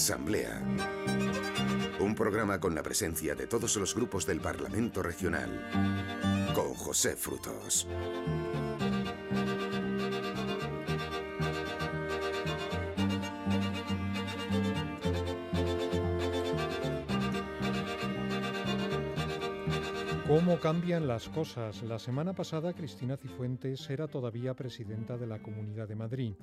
Asamblea. Un programa con la presencia de todos los grupos del Parlamento Regional. Con José Frutos. ¿Cómo cambian las cosas? La semana pasada Cristina Cifuentes era todavía presidenta de la Comunidad de Madrid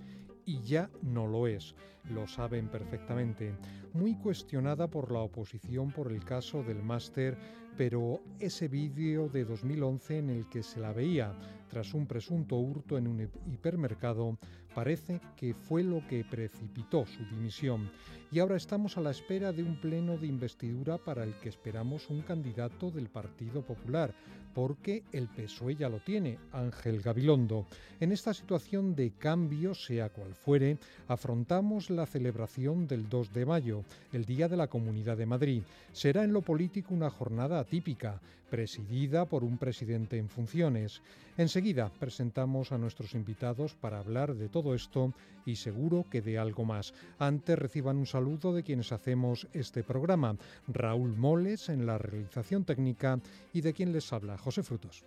y ya no lo es, lo saben perfectamente. Muy cuestionada por la oposición por el caso del máster, pero ese vídeo de 2011 en el que se la veía tras un presunto hurto en un hipermercado parece que fue lo que precipitó su dimisión. Y ahora estamos a la espera de un pleno de investidura para el que esperamos un candidato del Partido Popular, porque el PSOE ya lo tiene, Ángel Gabilondo. En esta situación de cambio, sea cual fuere, afrontamos la celebración del 2 de mayo, el Día de la Comunidad de Madrid. Será en lo político una jornada atípica, presidida por un presidente en funciones. Enseguida presentamos a nuestros invitados para hablar de todo esto y seguro que de algo más. Antes reciban un saludo de quienes hacemos este programa. Raúl Moles en la realización técnica y de quien les habla, José Frutos.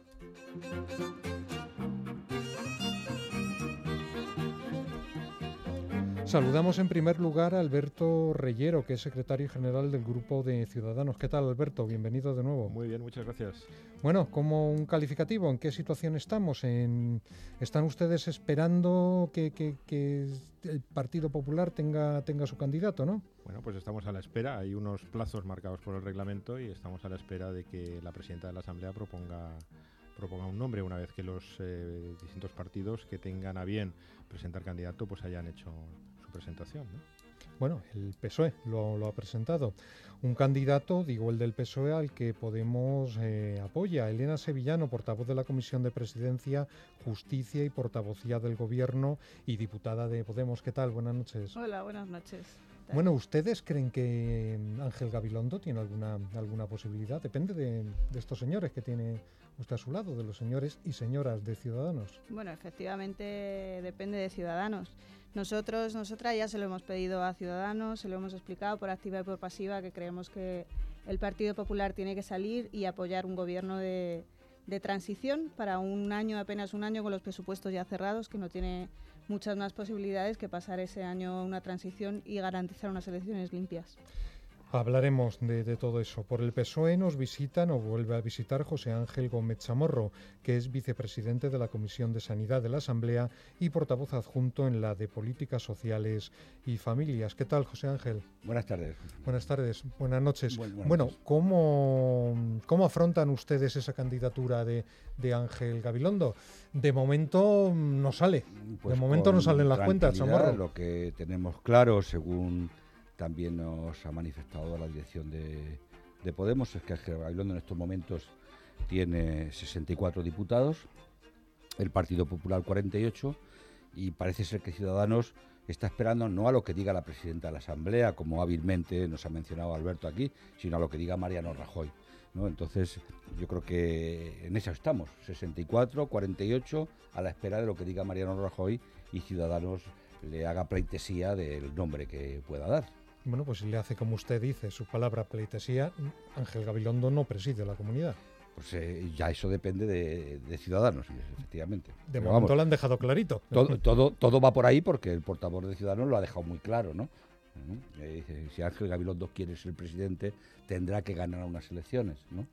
Saludamos en primer lugar a Alberto Reyero, que es secretario general del Grupo de Ciudadanos. ¿Qué tal, Alberto? Bienvenido de nuevo. Muy bien, muchas gracias. Bueno, como un calificativo, ¿en qué situación estamos? ¿Están ustedes esperando que, el Partido Popular tenga, tenga su candidato, no? Bueno, pues estamos a la espera. Hay unos plazos marcados por el reglamento y estamos a la espera de que la presidenta de la Asamblea proponga proponga un nombre una vez que los eh, distintos partidos que tengan a bien presentar candidato pues hayan hecho presentación. Bueno, el PSOE lo, ha presentado. Un candidato, digo el del PSOE, al que Podemos eh, apoya. Elena Sevillano, portavoz de la Comisión de Presidencia, Justicia y portavocía del Gobierno y diputada de Podemos. ¿Qué tal? Buenas noches. Hola, buenas noches. Bueno, ¿ustedes creen que Ángel Gabilondo tiene alguna, alguna posibilidad? Depende de, de estos señores que tiene usted a su lado, de los señores y señoras de Ciudadanos. Bueno, efectivamente depende de Ciudadanos. Nosotros, nosotras ya se lo hemos pedido a Ciudadanos, se lo hemos explicado por activa y por pasiva que creemos que el Partido Popular tiene que salir y apoyar un gobierno de, transición para un año, apenas un año con los presupuestos ya cerrados, que no tiene muchas más posibilidades que pasar ese año una transición y garantizar unas elecciones limpias. Hablaremos de, todo eso. Por el PSOE nos visitan o vuelve a visitar José Ángel Gómez Chamorro, que es vicepresidente de la Comisión de Sanidad de la Asamblea y portavoz adjunto en la de Políticas Sociales y Familias. ¿Qué tal, José Ángel? Buenas tardes. Buenas tardes, buenas noches. bueno, ¿cómo, ¿cómo afrontan ustedes esa candidatura de, Ángel Gabilondo? De momento no sale. de pues momento no salen las cuentas, Chamorro. Lo que tenemos claro, según también nos ha manifestado la dirección de, Podemos, es que Gabilondo en estos momentos tiene 64 diputados, el Partido Popular 48, y parece ser que Ciudadanos está esperando no a lo que diga la presidenta de la Asamblea, como hábilmente nos ha mencionado Alberto aquí, sino a lo que diga Mariano Rajoy. ¿no? Entonces, yo creo que en eso estamos, 64, 48, a la espera de lo que diga Mariano Rajoy y Ciudadanos le haga pleitesía del nombre que pueda dar. Bueno, pues si le hace como usted dice su palabra pleitesía, Ángel Gabilondo no preside la comunidad. Pues eh, ya eso depende de, Ciudadanos, efectivamente. De momento lo han dejado clarito. Todo, todo, todo, va por ahí porque el portavoz de Ciudadanos lo ha dejado muy claro, ¿no? si Ángel Gabilondo quiere ser presidente, tendrá que ganar unas elecciones, ¿no?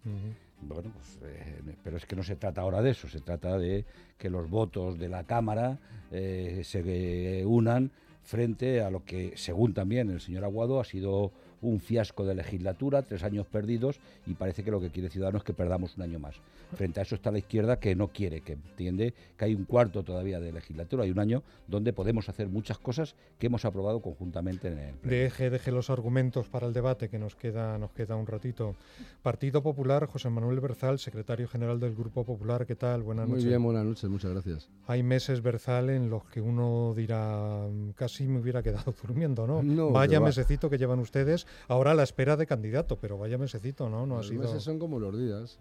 Bueno, pues, eh, pero es que no se trata ahora de eso, se trata de que los votos de la Cámara eh, se unan frente a lo que, según también el señor Aguado, ha sido un fiasco de legislatura, tres años perdidos, y parece que lo que quiere Ciudadanos es que perdamos un año más. Frente a eso está la izquierda que no quiere, que entiende que hay un cuarto todavía de legislatura, hay un año donde podemos hacer muchas cosas que hemos aprobado conjuntamente en el. Deje, deje los argumentos para el debate, que nos queda, nos queda un ratito. Partido Popular, José Manuel Berzal, secretario general del Grupo Popular, ¿qué tal? Buenas noches. Muy bien, buenas noches, muchas gracias. Hay meses, Berzal, en los que uno dirá, casi me hubiera quedado durmiendo, ¿no? no Vaya mesecito que llevan ustedes Ahora a la espera de candidato, pero vaya mesecito, ¿no? no los meses son como los días.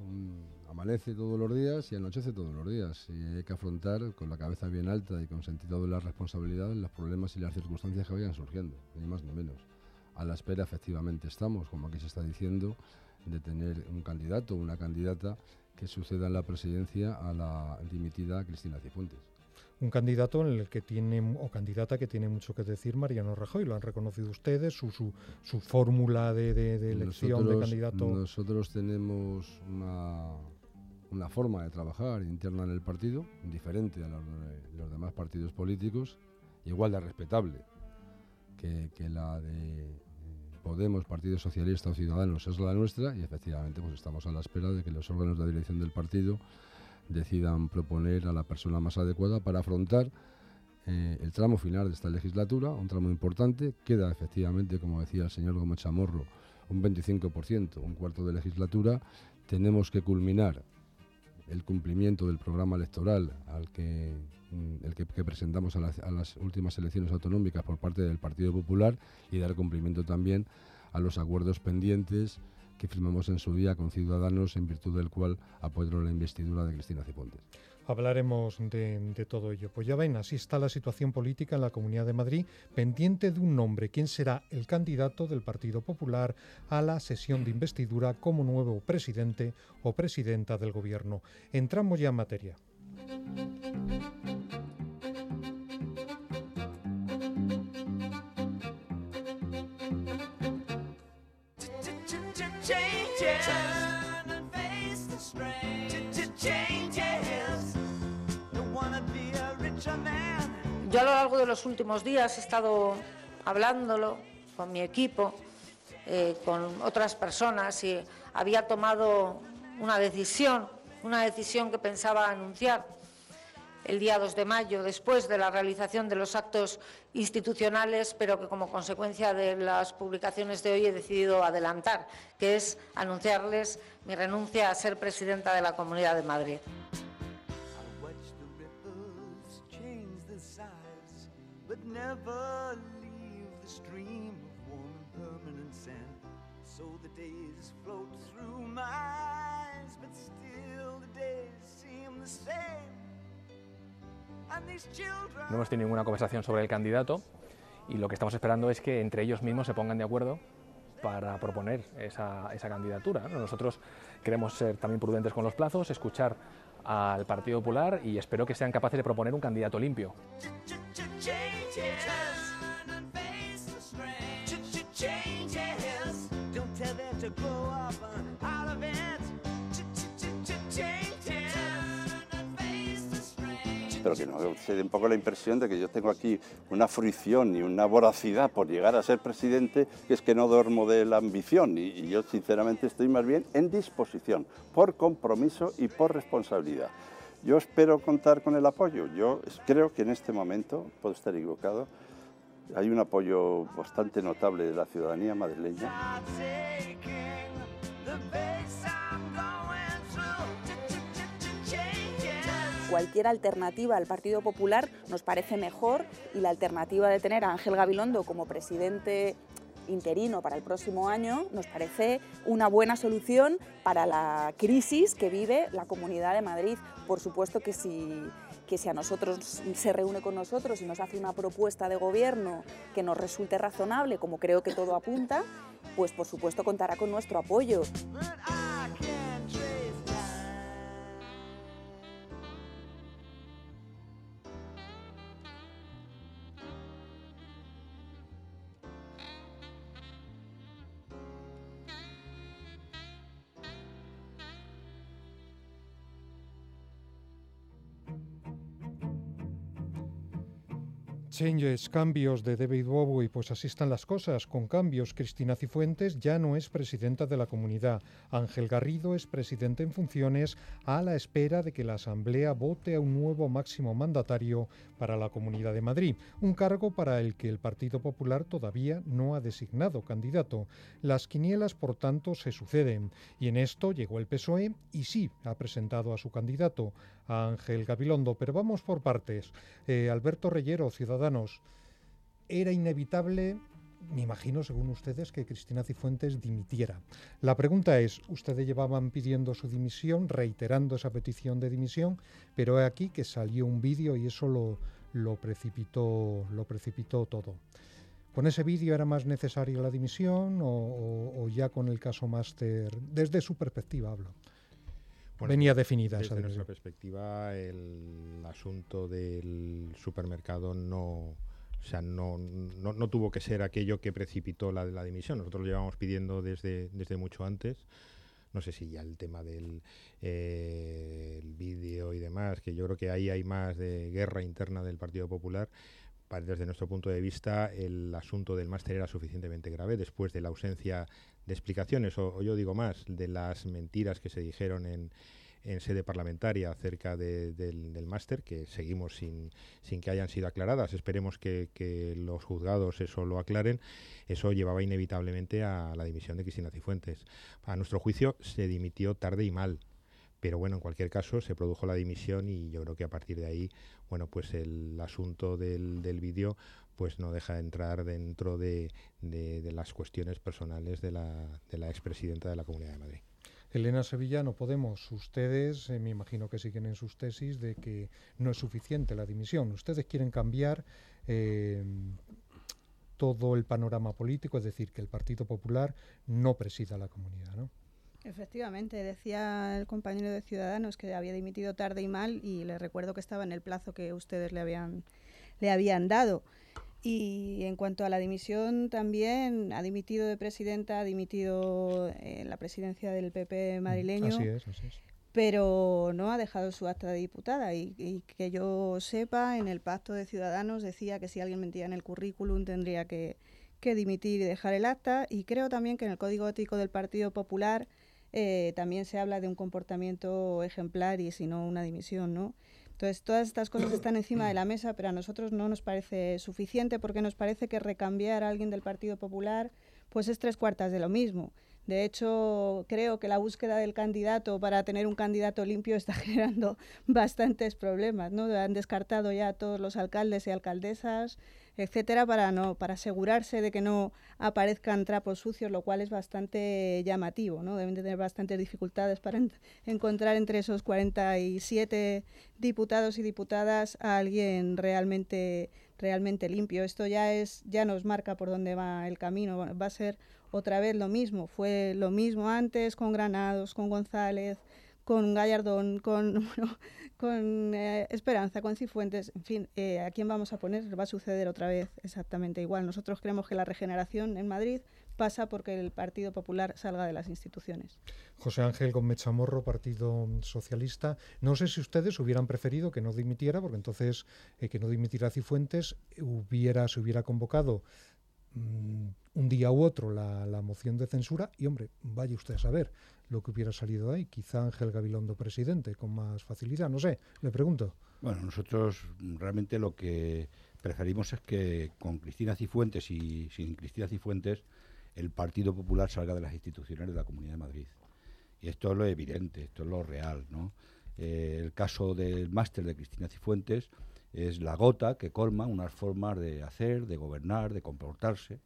amanece todos los días y anochece todos los días. Y hay que afrontar con la cabeza bien alta y con sentido de la responsabilidad los problemas y las circunstancias que vayan surgiendo, ni más ni menos. a la espera efectivamente estamos, como aquí se está diciendo, de tener un candidato o una candidata que suceda en la presidencia a la dimitida Cristina Cifuentes. Un candidato en el que tiene, o candidata que tiene mucho que decir Mariano Rajoy, lo han reconocido ustedes, su, su, su fórmula de, de, elección de candidato. Nosotros tenemos una, una forma de trabajar interna en el partido, diferente a los, los demás partidos políticos, igual de respetable que, que la de Podemos, Partido Socialista o Ciudadanos es la nuestra y efectivamente pues estamos a la espera de que los órganos de dirección del partido decidan proponer a la persona más adecuada para afrontar eh, el tramo final de esta legislatura, un tramo importante. Queda efectivamente, como decía el señor Gómez Chamorro, un 25%, un cuarto de legislatura. Tenemos que culminar el cumplimiento del programa electoral al que, mm, presentamos a las, últimas elecciones autonómicas por parte del Partido Popular y dar cumplimiento también a los acuerdos pendientes que firmamos en su día con Ciudadanos, en virtud del cual apoyaron la investidura de Cristina Cipontes. Hablaremos de, de, todo ello. Pues ya ven, así está la situación política en la Comunidad de Madrid, pendiente de un nombre, quién será el candidato del Partido Popular a la sesión de investidura como nuevo presidente o presidenta del Gobierno. Entramos ya en materia. Yo a lo largo de los últimos días he estado hablándolo con mi equipo, eh, con otras personas y había tomado una decisión, una decisión que pensaba anunciar el día 2 de mayo, después de la realización de los actos institucionales, pero que como consecuencia de las publicaciones de hoy he decidido adelantar, que es anunciarles mi renuncia a ser presidenta de la Comunidad de Madrid. No hemos tenido ninguna conversación sobre el candidato y lo que estamos esperando es que entre ellos mismos se pongan de acuerdo para proponer esa, candidatura. Nosotros queremos ser también prudentes con los plazos, escuchar al Partido Popular y espero que sean capaces de proponer un candidato limpio. Pero que no se dé un poco la impresión de que yo tengo aquí una fruición y una voracidad por llegar a ser presidente, que es que no duermo de la ambición y, y yo sinceramente estoy más bien en disposición, por compromiso y por responsabilidad. Yo espero contar con el apoyo. Yo creo que en este momento, puedo estar equivocado, hay un apoyo bastante notable de la ciudadanía madrileña. cualquier alternativa al Partido Popular nos parece mejor y la alternativa de tener a Ángel Gabilondo como presidente interino para el próximo año nos parece una buena solución para la crisis que vive la Comunidad de Madrid. Por supuesto que si, que si a nosotros se reúne con nosotros y nos hace una propuesta de gobierno que nos resulte razonable, como creo que todo apunta, pues por supuesto contará con nuestro apoyo. Changes, cambios de David Bowie, pues así están las cosas. Con cambios, Cristina Cifuentes ya no es presidenta de la comunidad. Ángel Garrido es presidente en funciones a la espera de que la Asamblea vote a un nuevo máximo mandatario para la Comunidad de Madrid, un cargo para el que el Partido Popular todavía no ha designado candidato. Las quinielas, por tanto, se suceden. Y en esto llegó el PSOE y sí ha presentado a su candidato, a Ángel Gabilondo. Pero vamos por partes. Eh, Alberto Reyero, Era inevitable me imagino, según ustedes, que Cristina Cifuentes dimitiera. La pregunta es, ustedes llevaban pidiendo su dimisión, reiterando esa petición de dimisión, pero he aquí que salió un vídeo y eso lo, lo, precipitó, lo precipitó todo. ¿Con ese vídeo era más necesaria la dimisión o, ya con el caso Máster, desde su perspectiva hablo? Venía definida desde esa nuestra perspectiva el asunto del supermercado no o sea, no, no, tuvo que ser aquello que precipitó la, la dimisión. Nosotros lo llevamos pidiendo desde, desde mucho antes. No sé si ya el tema del eh, vídeo y demás, que yo creo que ahí hay más de guerra interna del Partido Popular. Desde nuestro punto de vista, el asunto del máster era suficientemente grave después de la ausencia de explicaciones, o yo digo más, de las mentiras que se dijeron en, sede parlamentaria acerca del, máster, que seguimos sin, sin, que hayan sido aclaradas. Esperemos que, los juzgados eso lo aclaren. Eso llevaba inevitablemente a la dimisión de Cristina Cifuentes. A nuestro juicio se dimitió tarde y mal. Pero bueno, en cualquier caso se produjo la dimisión y yo creo que a partir de ahí, bueno, pues el asunto del, del vídeo pues no deja de entrar dentro de, de, las cuestiones personales de la, de la expresidenta de la Comunidad de Madrid. Elena Sevilla, no podemos. Ustedes, eh, me imagino que siguen en sus tesis de que no es suficiente la dimisión. Ustedes quieren cambiar eh, todo el panorama político, es decir, que el Partido Popular no presida la comunidad, ¿no? Efectivamente, decía el compañero de Ciudadanos que había dimitido tarde y mal y le recuerdo que estaba en el plazo que ustedes le habían, le habían dado. Y en cuanto a la dimisión, también ha dimitido de presidenta, ha dimitido en la presidencia del PP madrileño. Así es, así es. Pero no ha dejado su acta de diputada. Y, que yo sepa, en el pacto de Ciudadanos decía que si alguien mentía en el currículum tendría que, que dimitir y dejar el acta. Y creo también que en el Código Ético del Partido Popular eh, también se habla de un comportamiento ejemplar y si no una dimisión, ¿no? Entonces, todas estas cosas están encima de la mesa, pero a nosotros no nos parece suficiente porque nos parece que recambiar a alguien del Partido Popular pues es tres cuartas de lo mismo. De hecho, creo que la búsqueda del candidato para tener un candidato limpio está generando bastantes problemas. ¿no? Han descartado ya a todos los alcaldes y alcaldesas, etcétera, para no para asegurarse de que no aparezcan trapos sucios, lo cual es bastante llamativo, ¿no? Deben tener bastantes dificultades para encontrar entre esos 47 diputados y diputadas a alguien realmente realmente limpio. Esto ya es ya nos marca por dónde va el camino, va a ser otra vez lo mismo, fue lo mismo antes con Granados, con González, con Gallardón, con, con eh, Esperanza, con Cifuentes, en fin, eh, ¿a quién vamos a poner? Va a suceder otra vez exactamente igual. Nosotros creemos que la regeneración en Madrid pasa porque el Partido Popular salga de las instituciones. José Ángel Gómez Chamorro, Partido Socialista. No sé si ustedes hubieran preferido que no dimitiera, porque entonces eh, que no dimitiera Cifuentes hubiera, se hubiera convocado mm, un día u otro la, la moción de censura y, hombre, vaya usted a saber lo que hubiera salido ahí. Quizá Ángel Gabilondo presidente con más facilidad, no sé, le pregunto. Bueno, nosotros realmente lo que preferimos es que con Cristina Cifuentes y sin Cristina Cifuentes el Partido Popular salga de las instituciones de la Comunidad de Madrid. Y esto es lo evidente, esto es lo real, ¿no? Eh, el caso del máster de Cristina Cifuentes es la gota que colma unas formas de hacer, de gobernar, de comportarse,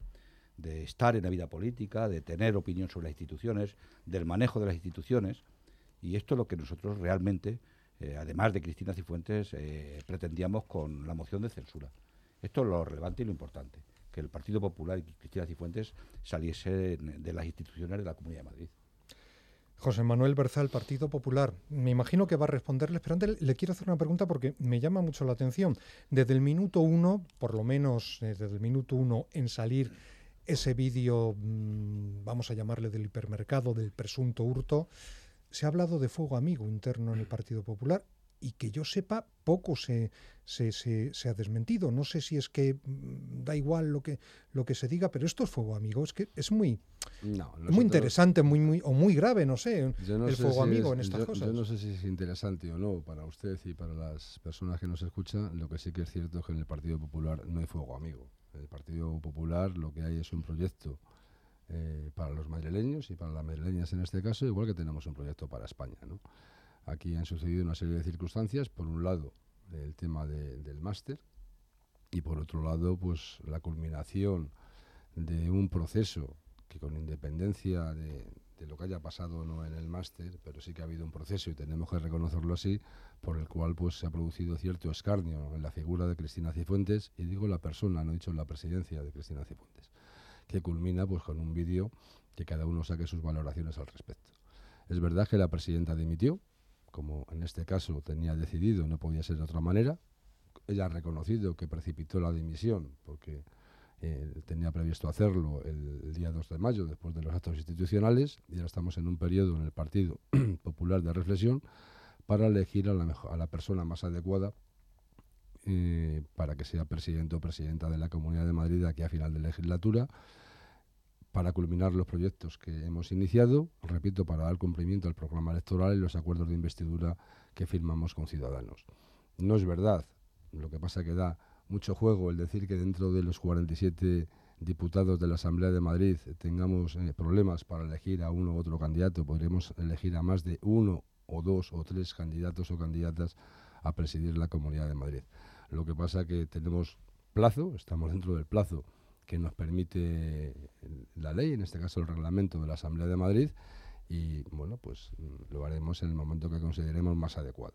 de estar en la vida política, de tener opinión sobre las instituciones, del manejo de las instituciones. Y esto es lo que nosotros realmente, eh, además de Cristina Cifuentes, eh, pretendíamos con la moción de censura. Esto es lo relevante y lo importante, que el Partido Popular y Cristina Cifuentes saliese de las instituciones de la Comunidad de Madrid. José Manuel Berzal, Partido Popular. Me imagino que va a responderle, pero antes le quiero hacer una pregunta porque me llama mucho la atención. Desde el minuto uno, por lo menos eh, desde el minuto uno en salir ese vídeo, mm, vamos a llamarle del hipermercado, del presunto hurto, se ha hablado de fuego amigo interno en el Partido Popular y que yo sepa, poco se, se, se, ha desmentido. No sé si es que mm, da igual lo que, lo que se diga, pero esto es fuego amigo. Es que es muy, muy interesante, muy, muy, o muy grave, no sé, el fuego amigo en estas cosas. Yo no sé si es interesante o no para usted y para las personas que nos escuchan. Lo que sí que es cierto es que en el Partido Popular no hay fuego amigo. El Partido Popular lo que hay es un proyecto eh, para los madrileños y para las madrileñas en este caso, igual que tenemos un proyecto para España. Aquí han sucedido una serie de circunstancias. Por un lado, el tema del máster y por otro lado, pues la culminación de un proceso que con independencia de, de lo que haya pasado no en el máster, pero sí que ha habido un proceso y tenemos que reconocerlo así, por el cual pues se ha producido cierto escarnio en la figura de Cristina Cifuentes y digo la persona, no he dicho la presidencia de Cristina Cifuentes, que culmina pues con un vídeo que cada uno saque sus valoraciones al respecto. Es verdad que la presidenta dimitió, como en este caso tenía decidido, no podía ser de otra manera. Ella ha reconocido que precipitó la dimisión porque eh, tenía previsto hacerlo el, día 2 de mayo, después de los actos institucionales, y ahora estamos en un periodo en el Partido Popular de reflexión para elegir a la, a la persona más adecuada eh, para que sea presidente o presidenta de la Comunidad de Madrid aquí a final de legislatura, para culminar los proyectos que hemos iniciado, repito, para dar cumplimiento al programa electoral y los acuerdos de investidura que firmamos con Ciudadanos. No es verdad, lo que pasa que da mucho juego el decir que dentro de los 47 diputados de la Asamblea de Madrid tengamos eh, problemas para elegir a uno u otro candidato, podremos elegir a más de uno o dos o tres candidatos o candidatas a presidir la Comunidad de Madrid. Lo que pasa que tenemos plazo, estamos dentro del plazo que nos permite la ley, en este caso el reglamento de la Asamblea de Madrid, y bueno, pues lo haremos en el momento que consideremos más adecuado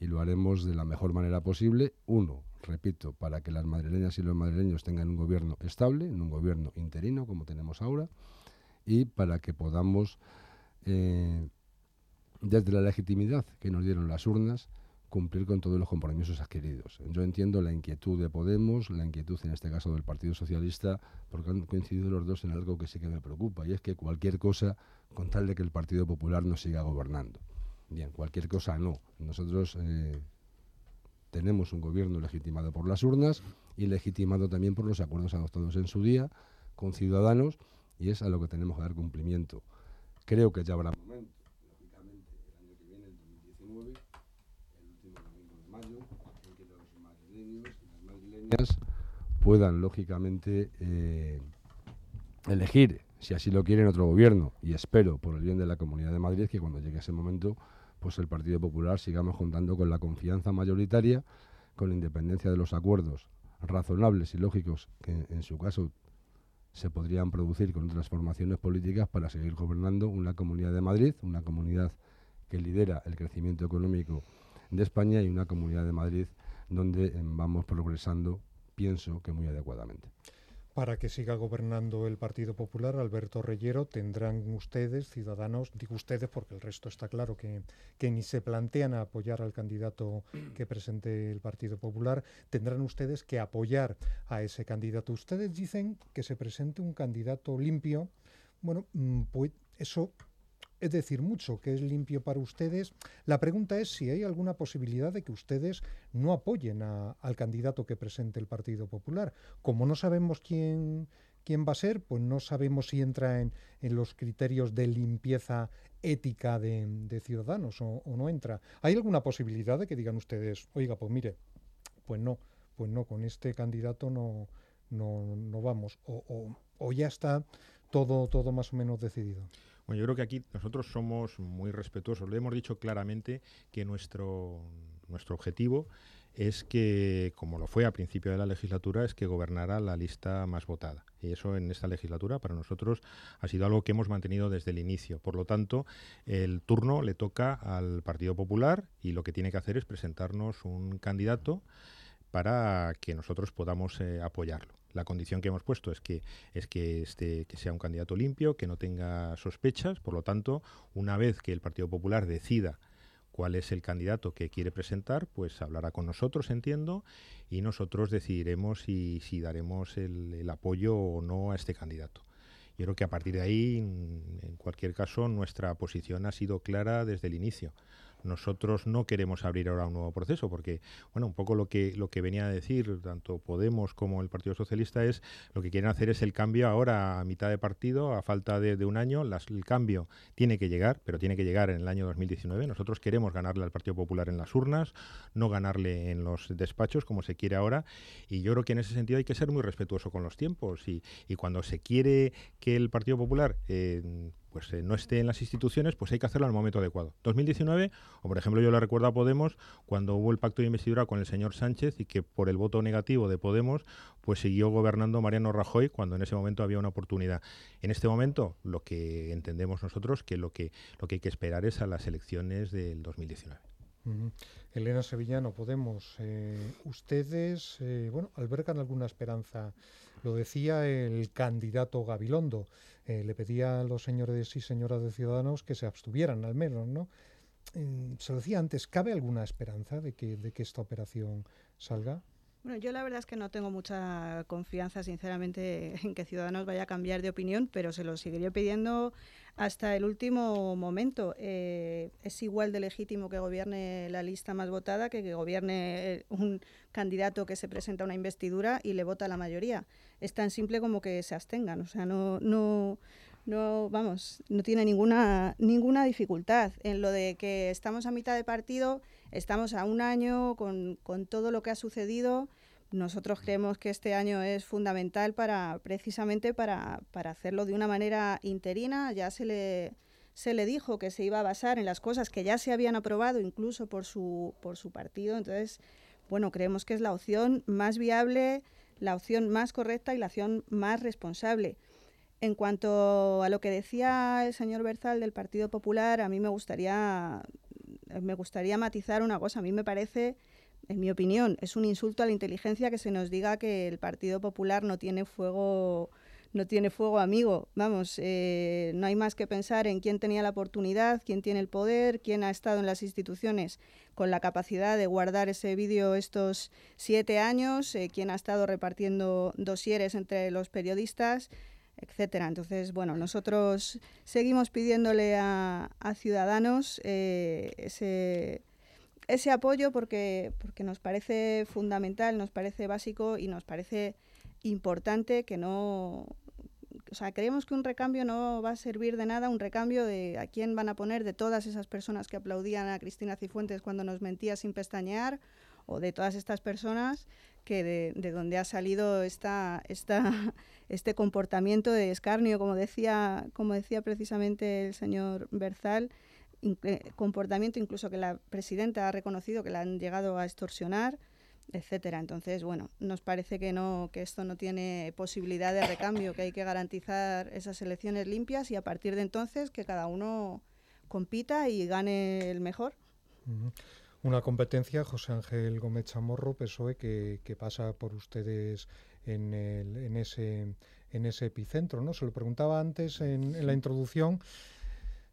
y lo haremos de la mejor manera posible. Uno, repito, para que las madrileñas y los madrileños tengan un gobierno estable, un gobierno interino como tenemos ahora, y para que podamos, eh, desde la legitimidad que nos dieron las urnas, cumplir con todos los compromisos adquiridos. Yo entiendo la inquietud de Podemos, la inquietud en este caso del Partido Socialista, porque han coincidido los dos en algo que sí que me preocupa, y es que cualquier cosa con tal de que el Partido Popular no siga gobernando. Bien, cualquier cosa no. Nosotros eh, tenemos un gobierno legitimado por las urnas y legitimado también por los acuerdos adoptados en su día con ciudadanos y es a lo que tenemos que dar cumplimiento. Creo que ya habrá momento, lógicamente, el año que viene, el 2019, el último domingo de mayo, en que los madrileños y las madrileñas puedan, lógicamente, eh, elegir, si así lo quieren, otro gobierno. Y espero, por el bien de la Comunidad de Madrid, que cuando llegue ese momento pues el Partido Popular sigamos contando con la confianza mayoritaria, con la independencia de los acuerdos razonables y lógicos que en su caso se podrían producir con otras formaciones políticas para seguir gobernando una comunidad de Madrid, una comunidad que lidera el crecimiento económico de España y una comunidad de Madrid donde eh, vamos progresando, pienso que muy adecuadamente. Para que siga gobernando el Partido Popular, Alberto Reyero, tendrán ustedes, ciudadanos, digo ustedes porque el resto está claro que, que ni se plantean apoyar al candidato que presente el Partido Popular, tendrán ustedes que apoyar a ese candidato. Ustedes dicen que se presente un candidato limpio. Bueno, mm, pues eso es decir mucho, que es limpio para ustedes. La pregunta es si hay alguna posibilidad de que ustedes no apoyen al candidato que presente el Partido Popular. Como no sabemos quién, quién va a ser, pues no sabemos si entra en, los criterios de limpieza ética de, ciudadanos o, no entra. ¿Hay alguna posibilidad de que digan ustedes, oiga, pues mire, pues no, pues no, con este candidato no, no, no vamos, o, o ya está todo, todo más o menos decidido? Bueno, yo creo que aquí nosotros somos muy respetuosos. Le hemos dicho claramente que nuestro, nuestro objetivo es que, como lo fue a principio de la legislatura, es que gobernara la lista más votada. Y eso en esta legislatura para nosotros ha sido algo que hemos mantenido desde el inicio. Por lo tanto, el turno le toca al Partido Popular y lo que tiene que hacer es presentarnos un candidato para que nosotros podamos eh, apoyarlo. La condición que hemos puesto es que es que este que sea un candidato limpio, que no tenga sospechas, por lo tanto, una vez que el Partido Popular decida cuál es el candidato que quiere presentar, pues hablará con nosotros, entiendo, y nosotros decidiremos si, si daremos el, el apoyo o no a este candidato. Yo creo que a partir de ahí, en cualquier caso, nuestra posición ha sido clara desde el inicio. Nosotros no queremos abrir ahora un nuevo proceso porque, bueno, un poco lo que, lo que venía a decir tanto Podemos como el Partido Socialista es lo que quieren hacer es el cambio ahora a mitad de partido, a falta de, un año. el cambio tiene que llegar, pero tiene que llegar en el año 2019. Nosotros queremos ganarle al Partido Popular en las urnas, no ganarle en los despachos como se quiere ahora. Y yo creo que en ese sentido hay que ser muy respetuoso con los tiempos. Y, y cuando se quiere que el Partido Popular eh, pues no esté en las instituciones, pues hay que hacerlo al momento adecuado. 2019, o por ejemplo yo le recuerdo a Podemos cuando hubo el pacto de investidura con el señor Sánchez y que por el voto negativo de Podemos, pues siguió gobernando Mariano Rajoy cuando en ese momento había una oportunidad. En este momento, lo que entendemos nosotros que lo que lo que hay que esperar es a las elecciones del 2019. Elena Sevillano, Podemos, eh, ustedes, eh, bueno, albergan alguna esperanza. Lo decía el candidato Gabilondo. Eh, le pedía a los señores y señoras de Ciudadanos que se abstuvieran, al menos, ¿no? se lo decía antes, ¿cabe alguna esperanza de que, de que esta operación salga? Bueno, yo la verdad es que no tengo mucha confianza, sinceramente, en que Ciudadanos vaya a cambiar de opinión, pero se lo seguiría pidiendo hasta el último momento. Eh, es igual de legítimo que gobierne la lista más votada que que gobierne eh, un candidato que se presenta a una investidura y le vota la mayoría. Es tan simple como que se abstengan. O sea, no, no, no, vamos, no tiene ninguna, ninguna dificultad en lo de que estamos a mitad de partido Estamos a un año con, con todo lo que ha sucedido. Nosotros creemos que este año es fundamental para precisamente para, para hacerlo de una manera interina. Ya se le, se le dijo que se iba a basar en las cosas que ya se habían aprobado incluso por su, por su partido. Entonces, bueno, creemos que es la opción más viable, la opción más correcta y la opción más responsable. En cuanto a lo que decía el señor Berzal del Partido Popular, a mí me gustaría me gustaría matizar una cosa. A mí me parece, en mi opinión, es un insulto a la inteligencia que se nos diga que el Partido Popular no tiene fuego no tiene fuego amigo. Vamos, eh, no hay más que pensar en quién tenía la oportunidad, quién tiene el poder, quién ha estado en las instituciones con la capacidad de guardar ese vídeo estos siete años, eh, quién ha estado repartiendo dosieres entre los periodistas etcétera. Entonces, bueno, nosotros seguimos pidiéndole a, Ciudadanos eh, ese, ese apoyo porque, porque nos parece fundamental, nos parece básico y nos parece importante que no... O sea, creemos que un recambio no va a servir de nada, un recambio de a quién van a poner de todas esas personas que aplaudían a Cristina Cifuentes cuando nos mentía sin pestañear o de todas estas personas que de, de donde ha salido esta, esta, este comportamiento de escarnio, como decía, como decía precisamente el señor Berzal, eh, comportamiento incluso que la presidenta ha reconocido que la han llegado a extorsionar, etcétera. Entonces, bueno, nos parece que no, que esto no tiene posibilidad de recambio, que hay que garantizar esas elecciones limpias y a partir de entonces que cada uno compita y gane el mejor. Una competencia, José Ángel Gómez Chamorro, PSOE, que, que pasa por ustedes en, el, en, ese, en ese epicentro. ¿no? Se lo preguntaba antes en, la introducción.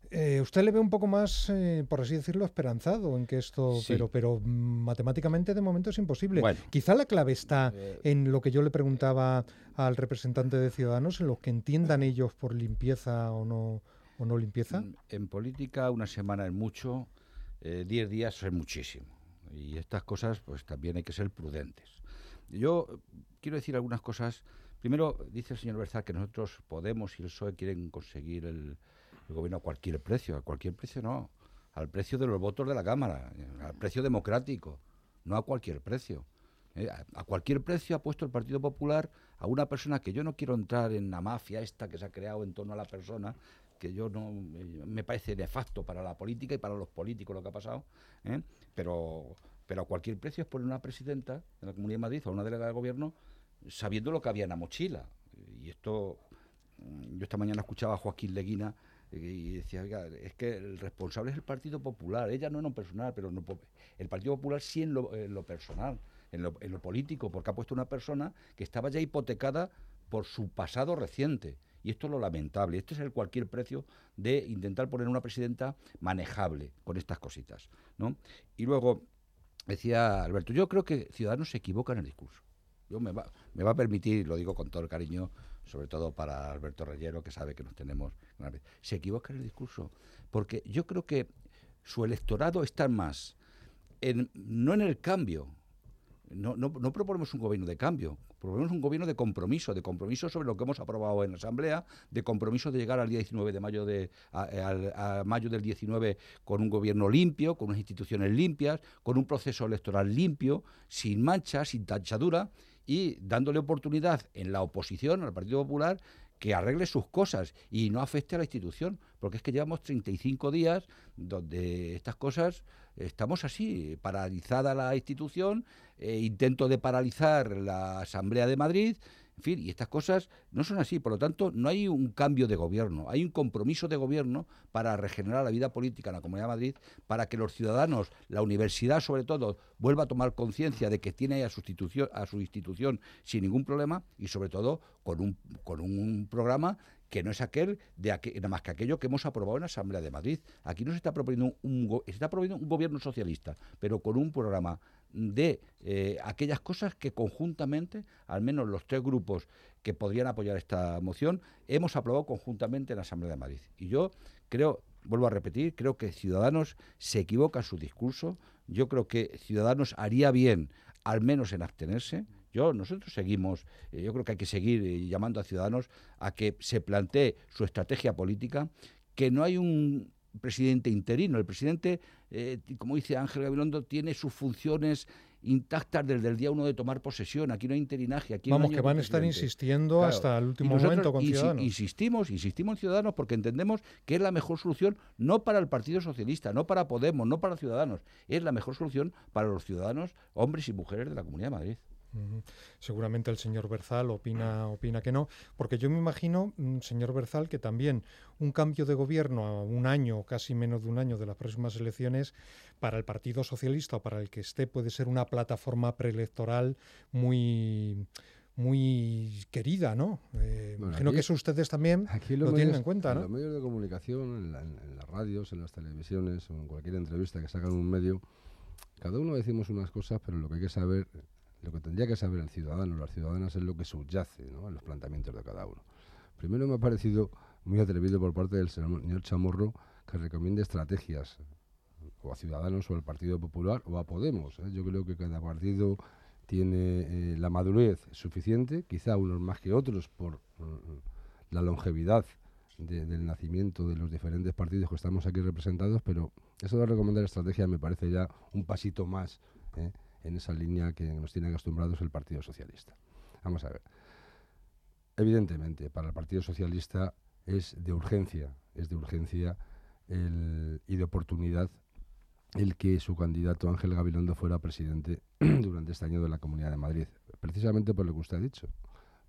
Eh, ¿Usted le ve un poco más, eh, por así decirlo, esperanzado en que esto, pero, pero matemáticamente de momento es imposible? Quizá la clave está eh, en lo que yo le preguntaba al representante de Ciudadanos, en lo que entiendan ellos por limpieza o no, o no limpieza. En política una semana es mucho, diez días es muchísimo. Y estas cosas pues también hay que ser prudentes. Yo quiero decir algunas cosas. Primero, dice el señor Berzal que nosotros Podemos y el PSOE quieren conseguir el, gobierno a cualquier precio. A cualquier precio no. Al precio de los votos de la Cámara. Al precio democrático. No a cualquier precio. Eh, a, cualquier precio ha puesto el Partido Popular a una persona que yo no quiero entrar en la mafia esta que se ha creado en torno a la persona, que yo no eh, me parece de facto para la política y para los políticos lo que ha pasado, ¿eh? pero pero a cualquier precio es poner una presidenta de la Comunidad de Madrid o una delegada de gobierno sabiendo lo que había en la mochila. Y esto, mm, yo esta mañana escuchaba a Joaquín Leguina eh, y decía, oiga, es que el responsable es el Partido Popular, ella no en lo personal, pero no, el Partido Popular sí en lo, personal, en lo, en lo, político, porque ha puesto una persona que estaba ya hipotecada por su pasado reciente. Y esto es lo lamentable. Este es el cualquier precio de intentar poner una presidenta manejable con estas cositas. ¿no? Y luego, decía Alberto, yo creo que Ciudadanos se equivoca en el discurso. Yo me va, me va a permitir, lo digo con todo el cariño, sobre todo para Alberto Reyero, que sabe que nos tenemos. Se equivoca en el discurso, porque yo creo que su electorado está más en, no en el cambio. No, no, no proponemos un gobierno de cambio, Proponemos un gobierno de compromiso, de compromiso sobre lo que hemos aprobado en la Asamblea, de compromiso de llegar al día 19 de mayo de a, mayo del 19 con un gobierno limpio, con unas instituciones limpias, con un proceso electoral limpio, sin manchas, sin tachadura y dándole oportunidad en la oposición al Partido Popular que arregle sus cosas y no afecte a la institución, porque es que llevamos 35 días donde estas cosas estamos así, paralizada la institución, eh, intento de paralizar la Asamblea de Madrid, en fin, y estas cosas no son así. Por lo tanto, no hay un cambio de gobierno, hay un compromiso de gobierno para regenerar la vida política en la Comunidad de Madrid, para que los ciudadanos, la universidad sobre todo, vuelva a tomar conciencia de que tiene a su, institución, a su institución sin ningún problema y sobre todo con un, con un programa que no es aquel de nada más que aquello que hemos aprobado en la Asamblea de Madrid. Aquí no se está proponiendo un, está proponiendo un gobierno socialista, pero con un programa de eh, aquellas cosas que conjuntamente, al menos los tres grupos que podrían apoyar esta moción, hemos aprobado conjuntamente en la Asamblea de Madrid. Y yo creo, vuelvo a repetir, creo que Ciudadanos se equivoca en su discurso. Yo creo que Ciudadanos haría bien, al menos en abstenerse yo, nosotros seguimos, eh, yo creo que hay que seguir eh, llamando a ciudadanos a que se plantee su estrategia política, que no hay un presidente interino. El presidente, eh, como dice Ángel Gabilondo, tiene sus funciones intactas desde el día uno de tomar posesión. Aquí no hay interinaje. Aquí Vamos, que van a estar insistiendo hasta el último momento con Ciudadanos. Insistimos, insistimos en Ciudadanos porque entendemos que es la mejor solución no para el Partido Socialista, no para Podemos, no para Ciudadanos. Es la mejor solución para los ciudadanos, hombres y mujeres de la Comunidad de Madrid. Seguramente el señor Berzal opina, opina que no, porque yo me imagino, mm, señor Berzal, que también un cambio de gobierno a un año, casi menos de un año de las próximas elecciones, para el Partido Socialista o para el que esté, puede ser una plataforma preelectoral muy muy querida, ¿no? Eh, imagino que eso ustedes también lo tienen en cuenta, ¿no? En los medios de comunicación, en, en, las radios, en las televisiones, o en cualquier entrevista que sacan un medio, cada uno decimos unas cosas, pero lo que hay que saber lo que tendría que saber el ciudadano, las ciudadanas, es lo que subyace en los planteamientos de cada uno. Primero me ha parecido muy atrevido por parte del señor Chamorro que recomiende estrategias o a Ciudadanos o al Partido Popular o a Podemos. ¿eh? Yo creo que cada partido tiene eh, la madurez suficiente, quizá unos más que otros por mm, la longevidad del nacimiento de los diferentes partidos que estamos aquí representados, pero eso de recomendar estrategia me parece ya un pasito más. ¿eh? En esa línea que nos tiene acostumbrados el Partido Socialista. Vamos a ver. Evidentemente, para el Partido Socialista es de urgencia, es de urgencia y de oportunidad el que su candidato Ángel Gabilondo fuera presidente durante este año de la Comunidad de Madrid. Precisamente por lo que usted ha dicho,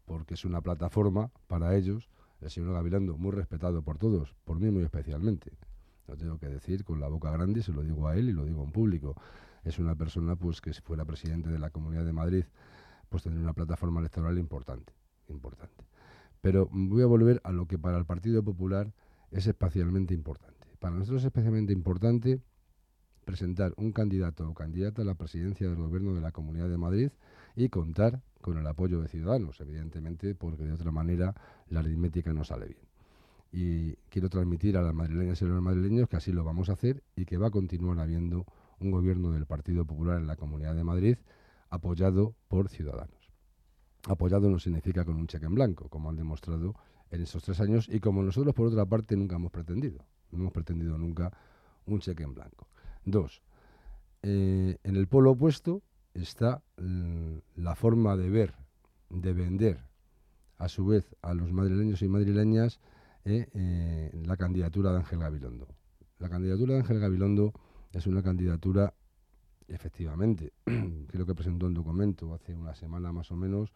porque es una plataforma para ellos, el señor Gabilondo, muy respetado por todos, por mí muy especialmente. Lo tengo que decir con la boca grande, se lo digo a él y lo digo en público es una persona pues que si fuera presidente de la Comunidad de Madrid, pues tendría una plataforma electoral importante, importante. Pero voy a volver a lo que para el Partido Popular es especialmente importante. Para nosotros es especialmente importante presentar un candidato o candidata a la presidencia del gobierno de la Comunidad de Madrid y contar con el apoyo de Ciudadanos, evidentemente, porque de otra manera la aritmética no sale bien. Y quiero transmitir a las madrileñas y a los madrileños que así lo vamos a hacer y que va a continuar habiendo un gobierno del Partido Popular en la Comunidad de Madrid apoyado por Ciudadanos. Apoyado no significa con un cheque en blanco, como han demostrado en estos tres años y como nosotros, por otra parte, nunca hemos pretendido. No hemos pretendido nunca un cheque en blanco. Dos, eh, en el polo opuesto está mm, la forma de ver, de vender, a su vez, a los madrileños y madrileñas eh, eh, la candidatura de Ángel Gabilondo. La candidatura de Ángel Gabilondo es una candidatura, efectivamente, creo que presentó un documento hace una semana más o menos,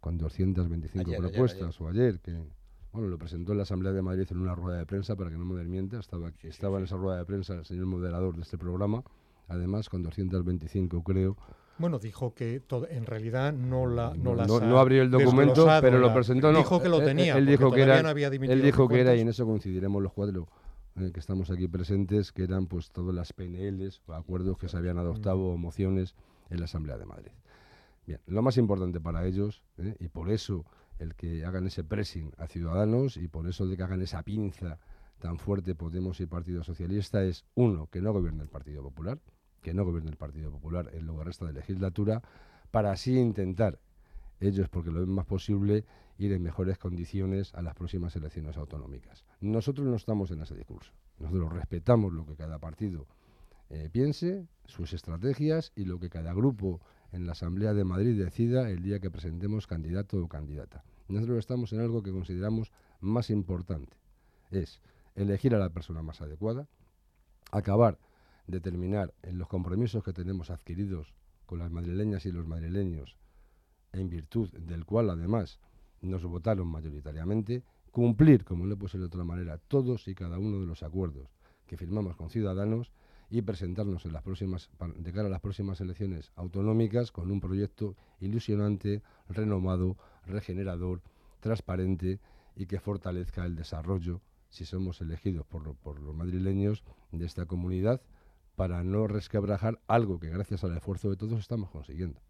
con 225 propuestas, o ayer, que bueno, lo presentó en la Asamblea de Madrid en una rueda de prensa, para que no me desmienta, estaba, estaba en esa rueda de prensa el señor moderador de este programa, además con 225 creo. Bueno, dijo que en realidad no la no, no, abrió el documento, pero lo presentó. Dijo que lo tenía. Él, dijo que era. él dijo que era y en eso coincidiremos los cuatro eh, que estamos aquí presentes, que eran pues todas las PNLs o acuerdos que se habían adoptado o mociones en la Asamblea de Madrid. Bien, lo más importante para ellos, eh, y por eso el que hagan ese pressing a Ciudadanos y por eso de que hagan esa pinza tan fuerte Podemos y Partido Socialista es, uno, que no gobierne el Partido Popular, que no gobierne el Partido Popular en lo que resta de legislatura, para así intentar, ellos porque lo ven más posible, ir en mejores condiciones a las próximas elecciones autonómicas. Nosotros no estamos en ese discurso. Nosotros respetamos lo que cada partido eh, piense, sus estrategias y lo que cada grupo en la Asamblea de Madrid decida el día que presentemos candidato o candidata. nosotros estamos en algo que consideramos más importante. Es elegir a la persona más adecuada, acabar de terminar en los compromisos que tenemos adquiridos con las madrileñas y los madrileños, en virtud del cual además nos votaron mayoritariamente, cumplir, como no puede ser de otra manera, todos y cada uno de los acuerdos que firmamos con Ciudadanos y presentarnos en las próximas, de cara a las próximas elecciones autonómicas con un proyecto ilusionante, renomado, regenerador, transparente y que fortalezca el desarrollo, si somos elegidos por, por los madrileños, de esta comunidad para no resquebrajar algo que gracias al esfuerzo de todos estamos consiguiendo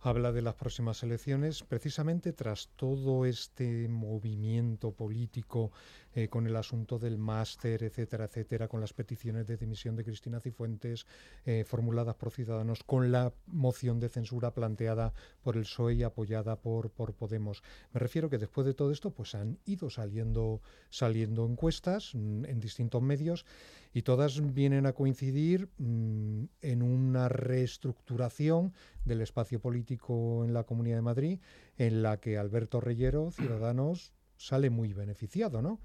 habla de las próximas elecciones, precisamente tras todo este movimiento político eh, con el asunto del máster, etcétera, etcétera, con las peticiones de dimisión de Cristina Cifuentes eh, formuladas por Ciudadanos, con la moción de censura planteada por el PSOE y apoyada por, por Podemos. Me refiero que después de todo esto, pues han ido saliendo, saliendo encuestas mm, en distintos medios y todas vienen a coincidir mm, en una reestructuración del espacio político en la Comunidad de Madrid, en la que Alberto Reyero, Ciudadanos, sale muy beneficiado, ¿no?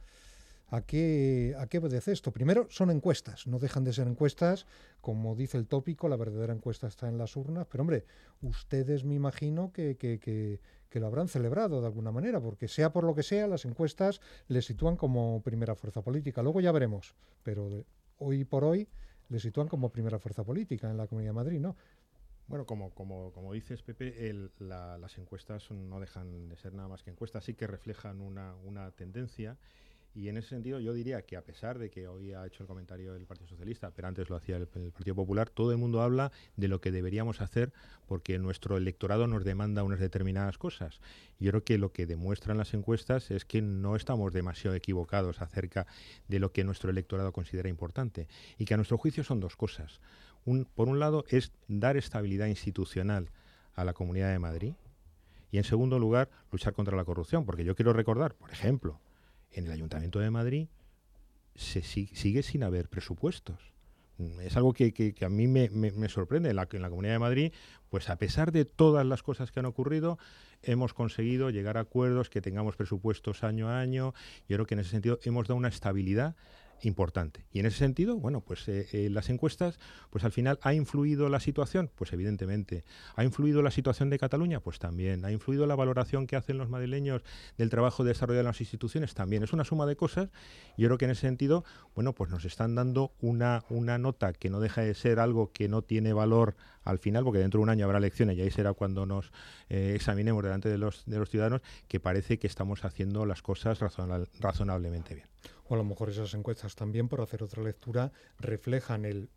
¿A qué, ¿A qué obedece esto? Primero, son encuestas, no dejan de ser encuestas, como dice el tópico, la verdadera encuesta está en las urnas, pero hombre, ustedes me imagino que, que, que, lo habrán celebrado de alguna manera, porque sea por lo que sea, las encuestas le sitúan como primera fuerza política. Luego ya veremos, pero hoy por hoy le sitúan como primera fuerza política en la Comunidad de Madrid, ¿no? Bueno, como, como, como dices, Pepe, las encuestas no dejan de ser nada más que encuestas, sí que reflejan una, una tendencia y en ese sentido yo diría que a pesar de que hoy ha hecho el comentario el Partido Socialista, pero antes lo hacía el, Partido Popular, todo el mundo habla de lo que deberíamos hacer porque nuestro electorado nos demanda unas determinadas cosas. Yo creo que lo que demuestran las encuestas es que no estamos demasiado equivocados acerca de lo que nuestro electorado considera importante y que a nuestro juicio son dos cosas. Un, por un lado es dar estabilidad institucional a la Comunidad de Madrid y en segundo lugar luchar contra la corrupción, porque yo quiero recordar, por ejemplo, en el Ayuntamiento de Madrid se sigue sin haber presupuestos. Mm, es algo que, a mí me, sorprende. En la, Comunidad de Madrid, pues a pesar de todas las cosas que han ocurrido, hemos conseguido llegar a acuerdos, que tengamos presupuestos año a año. Yo creo que en ese sentido hemos dado una estabilidad importante. Y en ese sentido, bueno, pues eh, eh, las encuestas, pues al final ha influido la situación, pues evidentemente. ¿Ha influido la situación de Cataluña? Pues también. ¿Ha influido la valoración que hacen los madrileños del trabajo de desarrollo de las instituciones? También. Es una suma de cosas. Yo creo que en ese sentido, bueno, pues nos están dando una, una nota que no deja de ser algo que no tiene valor al final, porque dentro de un año habrá elecciones y ahí será cuando nos eh, examinemos delante de los, de los ciudadanos, que parece que estamos haciendo las cosas razonablemente bien o a lo mejor esas encuestas también, por hacer otra lectura, reflejan el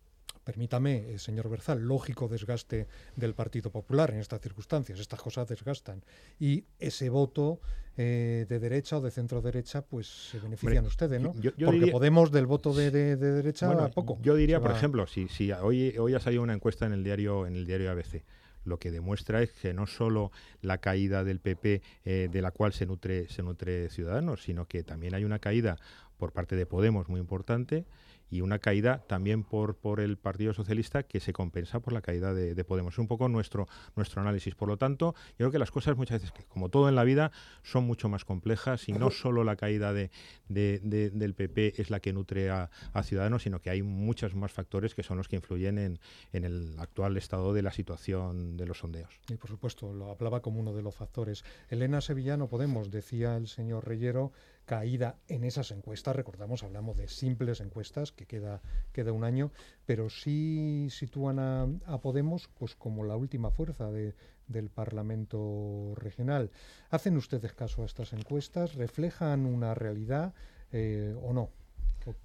permítame, eh, señor Berzal, lógico desgaste del Partido Popular en estas circunstancias. Estas cosas desgastan. Y ese voto eh, de derecha o de centro derecha, pues se benefician ustedes, ¿no? Porque Podemos del voto de, derecha a poco. Yo diría, por ejemplo, si, si hoy, hoy ha salido una encuesta en el diario, en el diario ABC lo que demuestra es que no solo la caída del PP eh, de la cual se nutre se nutre Ciudadanos, sino que también hay una caída por parte de Podemos muy importante y una caída también por, por el Partido Socialista que se compensa por la caída de, Podemos. Es un poco nuestro, nuestro análisis. Por lo tanto, yo creo que las cosas muchas veces, como todo en la vida, son mucho más complejas y no solo la caída de, del PP es la que nutre a, Ciudadanos, sino que hay muchos más factores que son los que influyen en, en el actual estado de la situación de los sondeos. Y por supuesto, lo hablaba como uno de los factores. Elena Sevillano Podemos, decía el señor Reyero, caída en esas encuestas. Recordamos, hablamos de simples encuestas, que queda, queda un año, pero sí sitúan a, Podemos pues como la última fuerza de, del Parlamento regional. ¿Hacen ustedes caso a estas encuestas? ¿Reflejan una realidad eh, o no?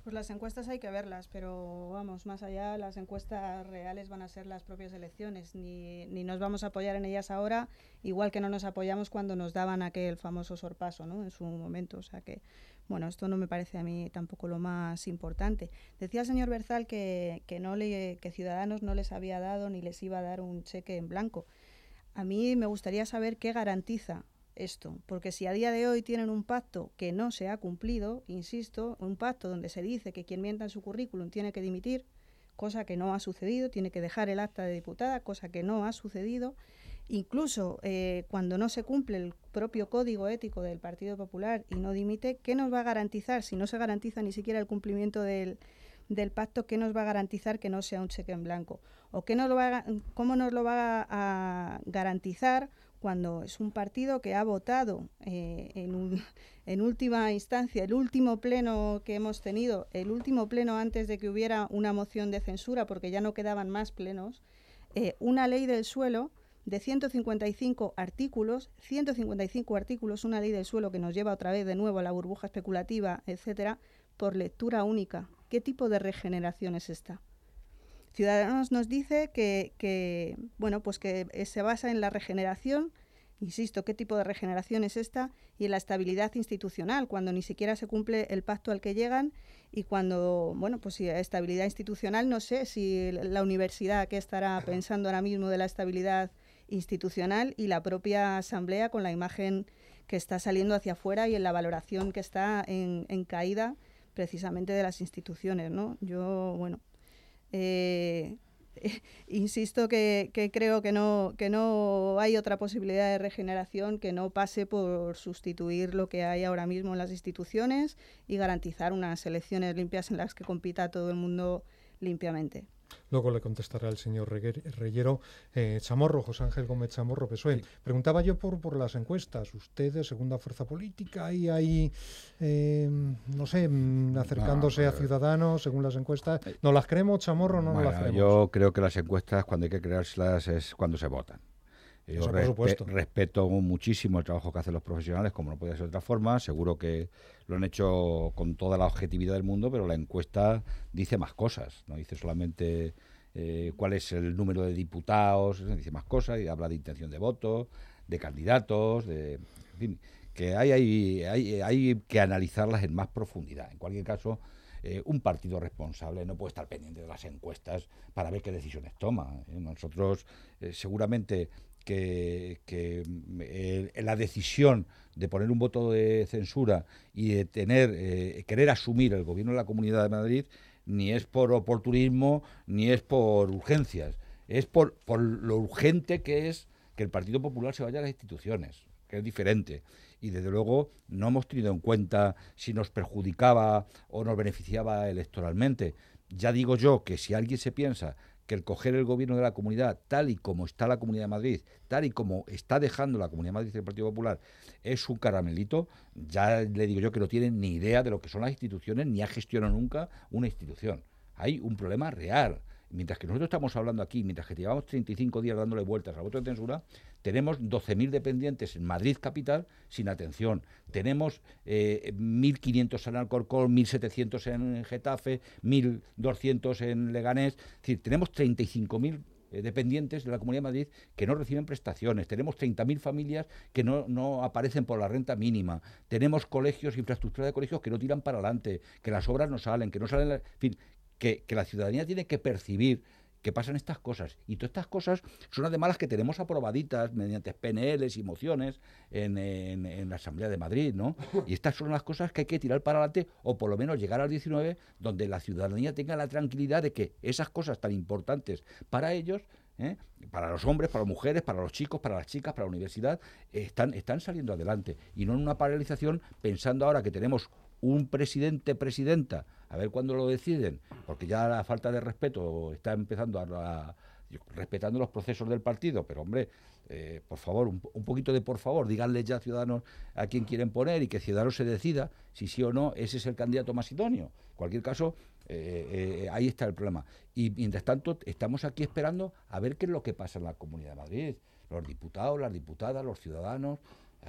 Pues las encuestas hay que verlas, pero vamos, más allá, las encuestas reales van a ser las propias elecciones. Ni, ni nos vamos a apoyar en ellas ahora, igual que no nos apoyamos cuando nos daban aquel famoso sorpaso, ¿no? En su momento. O sea que, bueno, esto no me parece a mí tampoco lo más importante. Decía el señor Berzal que, que, no le, que Ciudadanos no les había dado ni les iba a dar un cheque en blanco. A mí me gustaría saber qué garantiza esto, porque si a día de hoy tienen un pacto que no se ha cumplido, insisto, un pacto donde se dice que quien mienta en su currículum tiene que dimitir, cosa que no ha sucedido, tiene que dejar el acta de diputada, cosa que no ha sucedido. Incluso eh, cuando no se cumple el propio código ético del Partido Popular y no dimite, ¿qué nos va a garantizar si no se garantiza ni siquiera el cumplimiento del, del pacto, qué nos va a garantizar que no sea un cheque en blanco? ¿O qué nos lo va cómo nos lo va a garantizar cuando es un partido que ha votado eh, en, última instancia, el último pleno que hemos tenido, el último pleno antes de que hubiera una moción de censura, porque ya no quedaban más plenos, eh, una ley del suelo de 155 artículos, 155 artículos, una ley del suelo que nos lleva otra vez de nuevo a la burbuja especulativa, etcétera, por lectura única. ¿Qué tipo de regeneración es esta? Ciudadanos nos dice que, bueno, pues que se basa en la regeneración, insisto, ¿qué tipo de regeneración es esta? Y en la estabilidad institucional, cuando ni siquiera se cumple el pacto al que llegan y cuando, bueno, pues si estabilidad institucional, no sé si la universidad que estará pensando ahora mismo de la estabilidad institucional y la propia asamblea con la imagen que está saliendo hacia afuera y en la valoración que está en, en caída precisamente de las instituciones, ¿no? Yo, bueno, eh, insisto que, creo que no, que no hay otra posibilidad de regeneración que no pase por sustituir lo que hay ahora mismo en las instituciones y garantizar unas elecciones limpias en las que compita todo el mundo limpiamente. Luego le contestará el señor Reyero. Eh, Chamorro, José Ángel Gómez Chamorro, PSOE. Preguntaba yo por, por las encuestas. Usted de segunda fuerza política y ahí, em, no sé, mm, acercándose a Ciudadanos según las encuestas. Eh, ¿No las creemos, Chamorro, o no, las creemos? Yo creo que las encuestas, cuando hay que creárselas, es cuando se votan. Yo respeto muchísimo el trabajo que hacen los profesionales, como no puede ser de otra forma. Seguro que lo han hecho con toda la objetividad del mundo, pero la encuesta dice más cosas, no dice solamente eh, cuál es el número de diputados, dice más cosas y habla de intención de voto, de candidatos, de, en fin, que hay, hay, hay, hay que analizarlas en más profundidad. En cualquier caso, eh, un partido responsable no puede estar pendiente de las encuestas para ver qué decisiones toma. ¿eh? Nosotros seguramente que, que la decisión de poner un voto de censura y de tener, eh, querer asumir el gobierno de la Comunidad de Madrid, ni es por oportunismo, ni es por urgencias, es por, por lo urgente que es que el Partido Popular se vaya a las instituciones, que es diferente. Y desde luego no hemos tenido en cuenta si nos perjudicaba o nos beneficiaba electoralmente. Ya digo yo que si alguien se piensa que el coger el gobierno de la comunidad, tal y como está la Comunidad de Madrid, tal y como está dejando la Comunidad de Madrid el Partido Popular, es un caramelito, ya le digo yo que no tiene ni idea de lo que son las instituciones, ni ha gestionado nunca una institución. Hay un problema real. Mientras que nosotros estamos hablando aquí, mientras que llevamos 35 días dándole vueltas al voto de censura, tenemos 12.000 dependientes en Madrid capital sin atención. Tenemos eh, 1.500 en Alcorcón, 1.700 en Getafe, 1.200 en Leganés. Es decir, tenemos 35.000 eh, dependientes de la Comunidad de Madrid que no reciben prestaciones. Tenemos 30.000 familias que no, no, aparecen por la renta mínima. Tenemos colegios, infraestructura de colegios que no tiran para adelante, que las obras no salen, que no salen... En fin, que, la ciudadanía tiene que percibir que pasan estas cosas. Y todas estas cosas son además las que tenemos aprobaditas mediante PNLs y mociones en, en, la Asamblea de Madrid, ¿no? Y estas son las cosas que hay que tirar para adelante o por lo menos llegar al 19 donde la ciudadanía tenga la tranquilidad de que esas cosas tan importantes para ellos ¿eh? para los hombres, para las mujeres, para los chicos, para las chicas, para la universidad, están, están saliendo adelante. Y no en una paralización pensando ahora que tenemos un presidente, presidenta, a ver cuándo lo deciden, porque ya la falta de respeto está empezando a, respetando los procesos del partido, pero hombre, eh, por favor, un, poquito de por favor, díganle ya a Ciudadanos a quién quieren poner y que Ciudadanos se decida si sí o no ese es el candidato más idóneo. En cualquier caso, eh, eh, ahí está el problema. Y mientras tanto, estamos aquí esperando a ver qué es lo que pasa en la Comunidad de Madrid. Los diputados, las diputadas, los ciudadanos,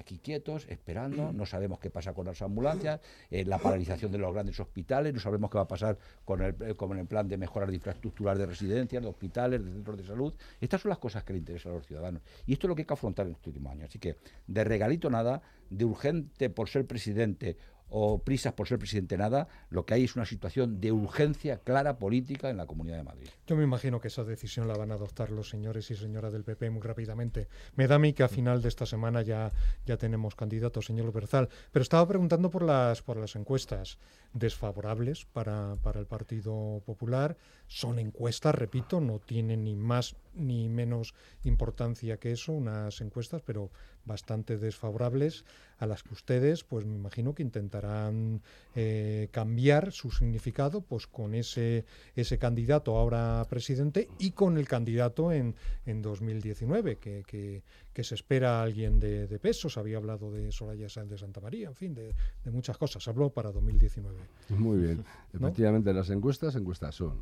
aquí quietos, esperando, no sabemos qué pasa con las ambulancias, eh, la paralización de los grandes hospitales, no sabemos qué va a pasar con el, eh, con el plan de mejora de infraestructuras de residencias, de hospitales, de centros de salud. Estas son las cosas que le interesan a los ciudadanos. Y esto es lo que hay que afrontar en este último año. Así que de regalito nada, de urgente por ser presidente o prisas por ser presidente nada, lo que hay es una situación de urgencia clara política en la Comunidad de Madrid. Yo me imagino que esa decisión la van a adoptar los señores y señoras del PP muy rápidamente. Me da a mí que a final de esta semana ya, ya tenemos candidato, señor Berzal. Pero estaba preguntando por las, por las encuestas desfavorables para, para el Partido Popular. Son encuestas, repito, no tienen ni más ni menos importancia que eso, unas encuestas, pero bastante desfavorables a las que ustedes, pues me imagino que intentarán eh, cambiar su significado, pues con ese, ese candidato ahora presidente y con el candidato en, en 2019, que, que, que se espera alguien de, de peso. Se había hablado de Soraya Sáenz de Santa María, en fin, de, de muchas cosas. Habló para 2019. Muy bien. Efectivamente, las encuestas, encuestas son.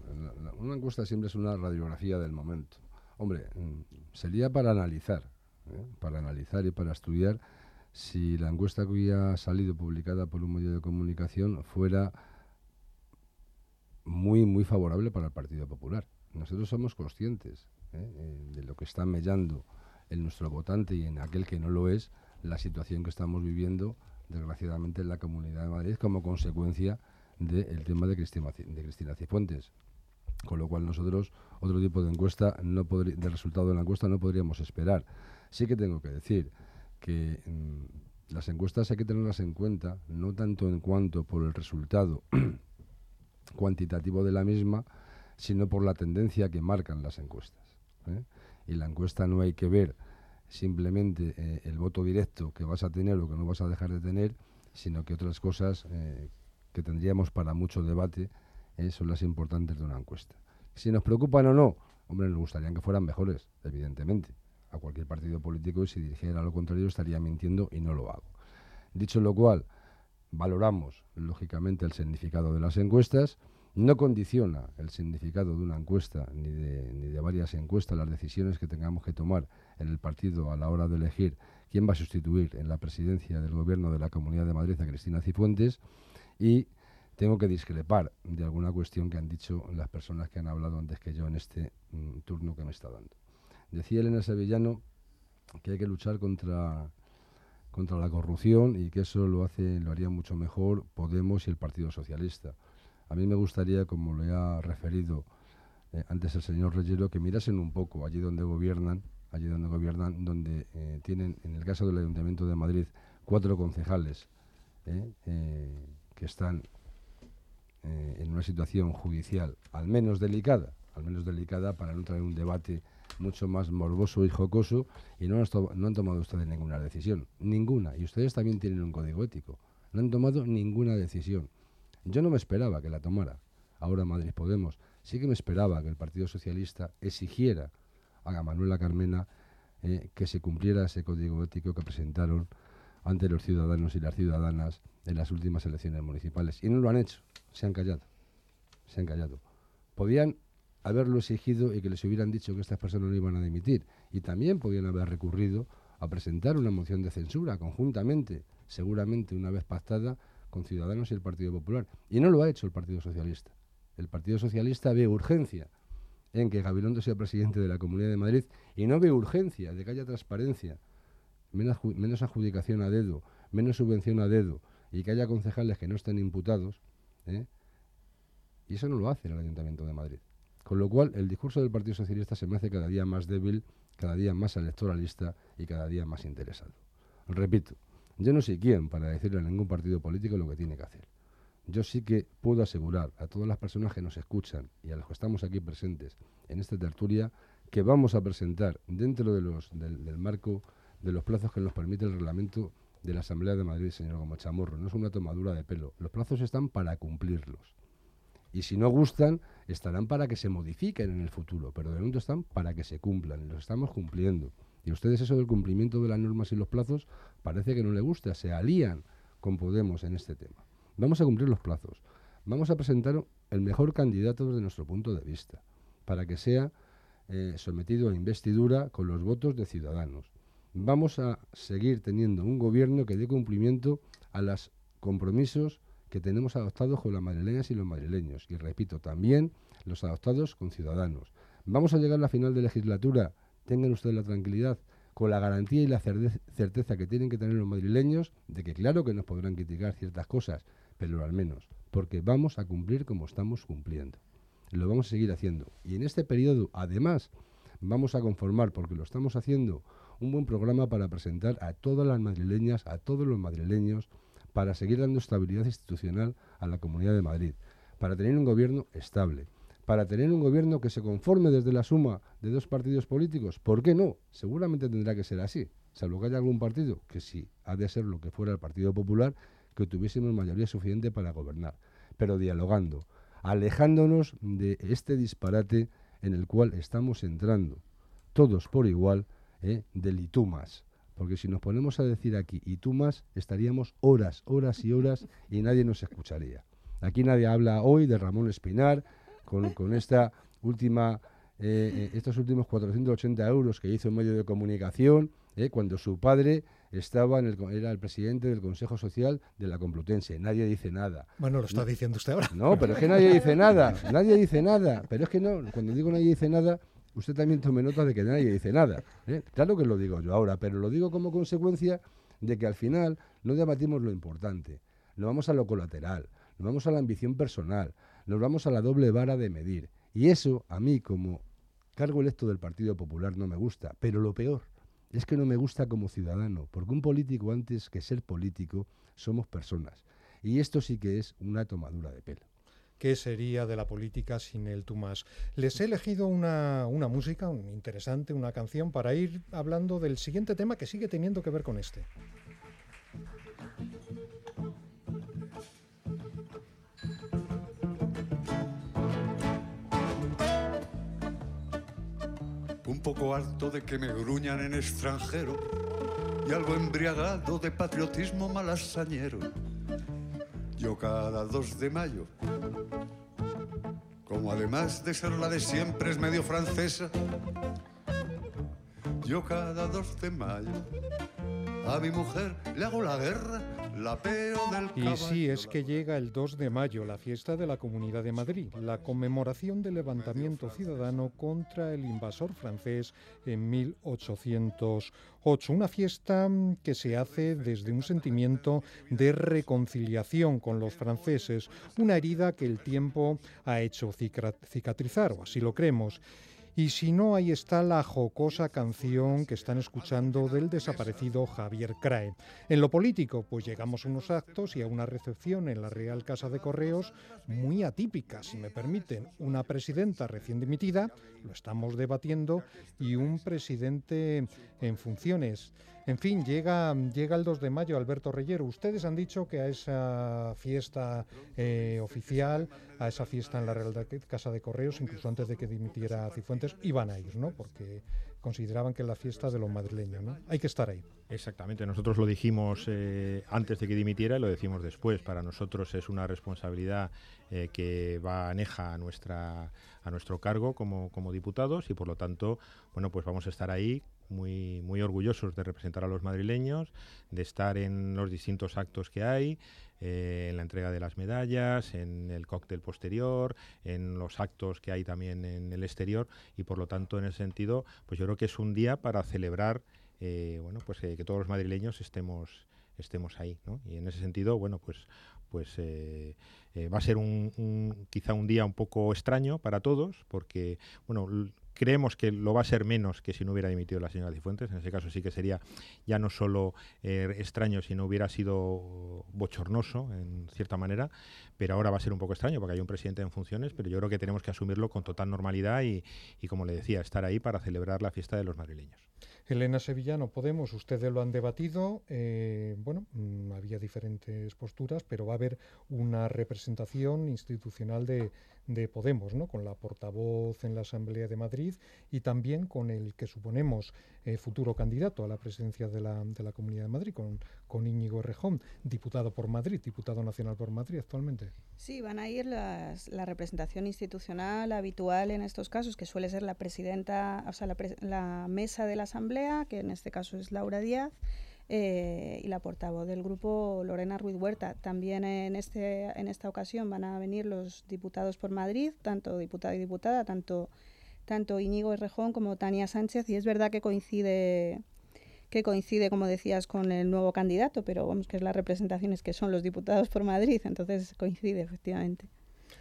Una encuesta siempre es una radiografía del momento. Hombre, mm, sería para analizar, ¿eh? para analizar y para estudiar si la encuesta que había salido publicada por un medio de comunicación fuera muy, muy favorable para el Partido Popular. Nosotros somos conscientes ¿eh? Eh, de lo que está mellando en nuestro votante y en aquel que no lo es la situación que estamos viviendo, desgraciadamente, en la Comunidad de Madrid como consecuencia del tema de Cristina, de Cristina Cifuentes. Con lo cual nosotros otro tipo de encuesta, no de resultado de la encuesta no podríamos esperar. Sí que tengo que decir que mm, las encuestas hay que tenerlas en cuenta, no tanto en cuanto por el resultado cuantitativo de la misma, sino por la tendencia que marcan las encuestas. ¿eh? Y la encuesta no hay que ver simplemente eh, el voto directo que vas a tener o que no vas a dejar de tener, sino que otras cosas eh, que tendríamos para mucho debate son las importantes de una encuesta. Si nos preocupan o no, hombre, nos gustaría que fueran mejores, evidentemente. A cualquier partido político, y si dirigiera lo contrario, estaría mintiendo y no lo hago. Dicho lo cual, valoramos, lógicamente, el significado de las encuestas. No condiciona el significado de una encuesta ni de, ni de varias encuestas las decisiones que tengamos que tomar en el partido a la hora de elegir quién va a sustituir en la presidencia del gobierno de la Comunidad de Madrid a Cristina Cifuentes y tengo que discrepar de alguna cuestión que han dicho las personas que han hablado antes que yo en este mm, turno que me está dando. Decía Elena Sevillano que hay que luchar contra, contra la corrupción y que eso lo hace lo haría mucho mejor Podemos y el Partido Socialista. A mí me gustaría, como le ha referido eh, antes el señor Reyero, que mirasen un poco allí donde gobiernan, allí donde gobiernan, donde eh, tienen, en el caso del Ayuntamiento de Madrid, cuatro concejales eh, que están eh, en una situación judicial al menos delicada, al menos delicada para no traer un debate mucho más morboso y jocoso y no, no han tomado ustedes ninguna decisión, ninguna. Y ustedes también tienen un código ético. No han tomado ninguna decisión. Yo no me esperaba que la tomara. Ahora Madrid Podemos. Sí que me esperaba que el Partido Socialista exigiera a Manuela Carmena eh, que se cumpliera ese código ético que presentaron ante los ciudadanos y las ciudadanas en las últimas elecciones municipales. Y no lo han hecho se han callado. Se han callado. Podían haberlo exigido y que les hubieran dicho que estas personas no iban a dimitir. Y también podían haber recurrido a presentar una moción de censura conjuntamente, seguramente una vez pactada, con Ciudadanos y el Partido Popular. Y no lo ha hecho el Partido Socialista. El Partido Socialista ve urgencia en que Gabilondo sea presidente de la Comunidad de Madrid y no ve urgencia de que haya transparencia, menos, adjudicación a dedo, menos subvención a dedo y que haya concejales que no estén imputados ¿eh? Y eso no lo hace el Ayuntamiento de Madrid. Con lo cual, el discurso del Partido Socialista se me hace cada día más débil, cada día más electoralista y cada día más interesado. Repito, yo no soy quien para decirle a ningún partido político lo que tiene que hacer. Yo sí que puedo asegurar a todas las personas que nos escuchan y a los que estamos aquí presentes en esta tertulia que vamos a presentar dentro de los, del marco de los plazos que nos permite el reglamento de la Asamblea de Madrid, señor Gómez Chamorro. No es una tomadura de pelo. Los plazos están para cumplirlos. Y si no gustan, estarán para que se modifiquen en el futuro, pero de momento están para que se cumplan. Y los estamos cumpliendo. Y ustedes eso del cumplimiento de las normas y los plazos parece que no le gusta. Se alían con Podemos en este tema. Vamos a cumplir los plazos. Vamos a presentar el mejor candidato desde nuestro punto de vista, para que sea eh, sometido a investidura con los votos de ciudadanos vamos a seguir teniendo un gobierno que dé cumplimiento a los compromisos que tenemos adoptados con las madrileñas y los madrileños. Y repito, también los adoptados con ciudadanos. Vamos a llegar a la final de legislatura, tengan ustedes la tranquilidad, con la garantía y la certeza que tienen que tener los madrileños de que claro que nos podrán criticar ciertas cosas, pero al menos, porque vamos a cumplir como estamos cumpliendo. Lo vamos a seguir haciendo. Y en este periodo, además, vamos a conformar, porque lo estamos haciendo, un buen programa para presentar a todas las madrileñas, a todos los madrileños, para seguir dando estabilidad institucional a la Comunidad de Madrid, para tener un gobierno estable, para tener un gobierno que se conforme desde la suma de dos partidos políticos. ¿Por qué no? Seguramente tendrá que ser así, salvo que haya algún partido que sí ha de ser lo que fuera el Partido Popular, que tuviésemos mayoría suficiente para gobernar, pero dialogando, alejándonos de este disparate en el cual estamos entrando, todos por igual, ¿eh? del más. Porque si nos ponemos a decir aquí más, estaríamos horas, horas y horas y nadie nos escucharía. Aquí nadie habla hoy de Ramón Espinar, con, esta última, eh, eh, estos últimos 480 euros que hizo en medio de comunicación, eh, cuando su padre estaba en el, era el presidente del Consejo Social de la Complutense. Nadie dice nada. Bueno, lo está diciendo usted ahora. No, pero es que nadie dice nada. Nadie dice nada. Pero es que no, cuando digo nadie dice nada, usted también tome nota de que nadie dice nada. Claro que lo digo yo ahora, pero lo digo como consecuencia de que al final no debatimos lo importante. No vamos a lo colateral, no vamos a la ambición personal, nos vamos a la doble vara de medir. Y eso a mí como cargo electo del Partido Popular no me gusta. Pero lo peor es que no me gusta como ciudadano, porque un político antes que ser político somos personas. Y esto sí que es una tomadura de pelo. ¿Qué sería de la política sin el Tomás? Les he elegido una, una música interesante, una canción, para ir hablando del siguiente tema que sigue teniendo que ver con este. un poco harto de que me gruñan en extranjero y algo embriagado de patriotismo malasañero. Yo cada 2 de mayo, como además de ser la de siempre es medio francesa, yo cada 2 de mayo a mi mujer le hago la guerra y sí, es que llega el 2 de mayo, la fiesta de la Comunidad de Madrid, la conmemoración del levantamiento ciudadano contra el invasor francés en 1808. Una fiesta que se hace desde un sentimiento de reconciliación con los franceses, una herida que el tiempo ha hecho cicatrizar, o así lo creemos. Y si no, ahí está la jocosa canción que están escuchando del desaparecido Javier Crae. En lo político, pues llegamos a unos actos y a una recepción en la Real Casa de Correos muy atípica, si me permiten. Una presidenta recién dimitida, lo estamos debatiendo, y un presidente en funciones. En fin, llega, llega el 2 de mayo Alberto Reyero. Ustedes han dicho que a esa fiesta eh, oficial, a esa fiesta en la Real Casa de Correos, incluso antes de que dimitiera Cifuentes, iban a ir, ¿no? Porque consideraban que es la fiesta de los madrileños, ¿no? Hay que estar ahí. Exactamente, nosotros lo dijimos eh, antes de que dimitiera y lo decimos después. Para nosotros es una responsabilidad eh, que va aneja a, nuestra, a nuestro cargo como, como diputados y por lo tanto, bueno, pues vamos a estar ahí muy, muy orgullosos de representar a los madrileños, de estar en los distintos actos que hay, eh, en la entrega de las medallas, en el cóctel posterior, en los actos que hay también en el exterior y por lo tanto en ese sentido, pues yo creo que es un día para celebrar, eh, bueno, pues eh, que todos los madrileños estemos estemos ahí. Y en ese sentido, bueno, pues pues va a ser un, quizá un día un poco extraño para todos, porque bueno, Creemos que lo va a ser menos que si no hubiera dimitido la señora Cifuentes. En ese caso sí que sería ya no solo eh, extraño, sino hubiera sido bochornoso en cierta manera. Pero ahora va a ser un poco extraño porque hay un presidente en funciones, pero yo creo que tenemos que asumirlo con total normalidad y, como le decía, estar ahí para celebrar la fiesta de los madrileños. Elena Sevillano, Podemos, ustedes lo han debatido. Eh, bueno, mm, había diferentes posturas, pero va a haber una representación institucional de, Podemos, ¿no? Con la portavoz en la Asamblea de Madrid y también con el que suponemos eh, futuro candidato a la presidencia de la, de la Comunidad de Madrid, con, con Íñigo Rejón, diputado por Madrid, diputado nacional por Madrid actualmente. Sí, van a ir las, la representación institucional habitual en estos casos, que suele ser la presidenta, o sea, la mesa de la Asamblea que en este caso es Laura Díaz, eh, y la portavoz del grupo Lorena Ruiz Huerta. También en, este, en esta ocasión van a venir los diputados por Madrid, tanto diputado y diputada, tanto, tanto Íñigo Errejón como Tania Sánchez, y es verdad que coincide que coincide, como decías, con el nuevo candidato, pero vamos, que es las representaciones que son los diputados por Madrid, entonces coincide efectivamente.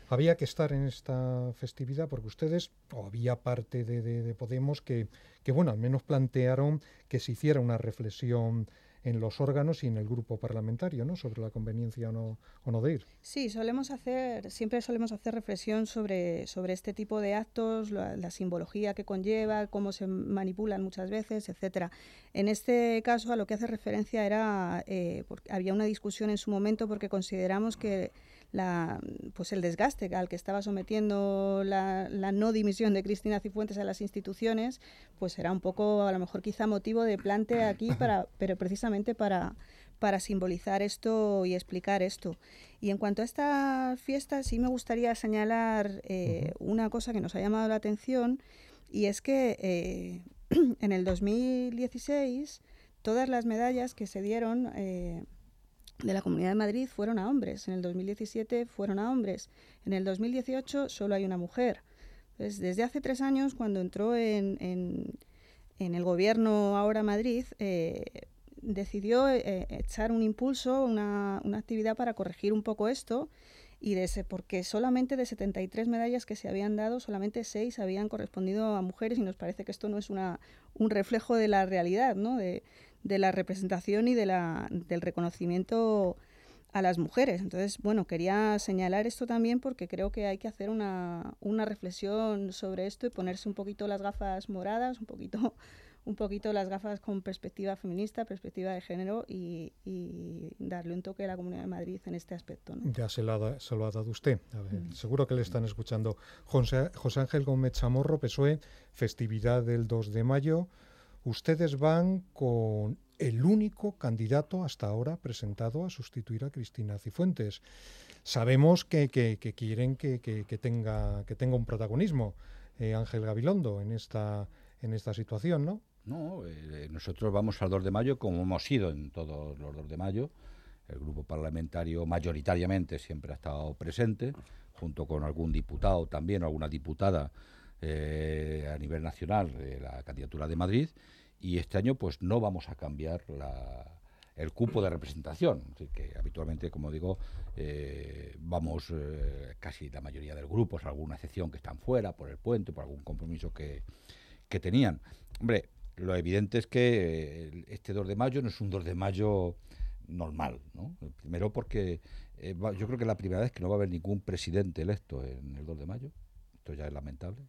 Había que estar en esta festividad porque ustedes, o había parte de, de Podemos que, que, bueno, al menos plantearon que se hiciera una reflexión en los órganos y en el grupo parlamentario, ¿no? Sobre la conveniencia o no, o no de ir. Sí, solemos hacer, siempre solemos hacer reflexión sobre, sobre este tipo de actos, la, simbología que conlleva, cómo se manipulan muchas veces, etcétera. En este caso, a lo que hace referencia era, eh, porque había una discusión en su momento porque consideramos que la, pues el desgaste al que estaba sometiendo la, no dimisión de Cristina Cifuentes a las instituciones, pues era un poco, a lo mejor quizá motivo de plante aquí, para, pero precisamente para, para simbolizar esto y explicar esto. Y en cuanto a esta fiesta, sí me gustaría señalar eh, una cosa que nos ha llamado la atención, y es que eh, en el 2016 todas las medallas que se dieron eh, de la Comunidad de Madrid fueron a hombres. En el 2017 fueron a hombres. En el 2018 solo hay una mujer. desde hace tres años, cuando entró en, en, el gobierno ahora Madrid, eh, decidió eh, echar un impulso, una, una, actividad para corregir un poco esto. Y de ese, porque solamente de 73 medallas que se habían dado, solamente 6 habían correspondido a mujeres y nos parece que esto no es una, un reflejo de la realidad, ¿no? de, de la representación y de la, del reconocimiento a las mujeres. Entonces, bueno, quería señalar esto también porque creo que hay que hacer una, una reflexión sobre esto y ponerse un poquito las gafas moradas, un poquito un poquito las gafas con perspectiva feminista, perspectiva de género y, darle un toque a la Comunidad de Madrid en este aspecto. Ya se lo, ha, se lo, ha, dado usted. Mm. Seguro que le están escuchando. José, José Ángel Gómez Chamorro, PSOE, festividad del 2 de mayo ustedes van con el único candidato hasta ahora presentado a sustituir a Cristina Cifuentes. Sabemos que, quieren que, tenga, que un protagonismo eh, Ángel Gabilondo en esta, situación, ¿no? No, eh, nosotros vamos al 2 de mayo como hemos ido en todos los 2 de mayo. El grupo parlamentario mayoritariamente siempre ha estado presente, junto con algún diputado también alguna diputada eh, a nivel nacional de la candidatura de Madrid y este año pues no vamos a cambiar el cupo de representación, que habitualmente, como digo, eh, vamos eh, casi la mayoría de los grupos, alguna excepción que están fuera por el puente, por algún compromiso que, que tenían. Hombre, lo evidente es que este 2 de mayo no es un 2 de mayo normal, ¿no? Primero porque eh, yo creo que la primera vez que no va a haber ningún presidente electo en el 2 de mayo, esto ya es lamentable.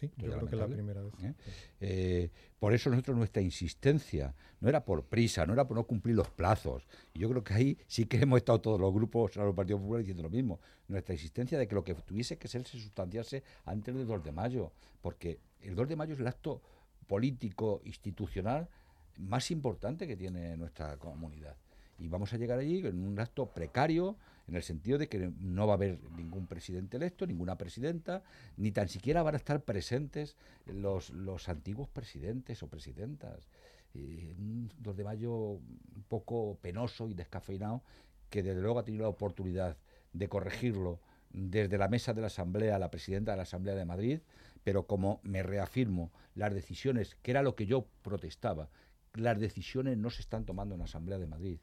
Sí, yo creo que es la primera vez. ¿eh? Eh, por eso nosotros nuestra insistencia no era por prisa, no era por no cumplir los plazos. Y yo creo que ahí sí que hemos estado todos los grupos, los partidos populares diciendo lo mismo. Nuestra insistencia de que lo que tuviese que ser se sustanciase antes del 2 de mayo, porque el 2 de mayo es el acto político, institucional más importante que tiene nuestra comunidad. Y vamos a llegar allí en un acto precario, en el sentido de que no va a haber ningún presidente electo, ninguna presidenta, ni tan siquiera van a estar presentes los, los antiguos presidentes o presidentas. un 2 de mayo un poco penoso y descafeinado, que desde luego ha tenido la oportunidad de corregirlo desde la mesa de la Asamblea, la presidenta de la Asamblea de Madrid, pero como me reafirmo, las decisiones, que era lo que yo protestaba, las decisiones no se están tomando en la Asamblea de Madrid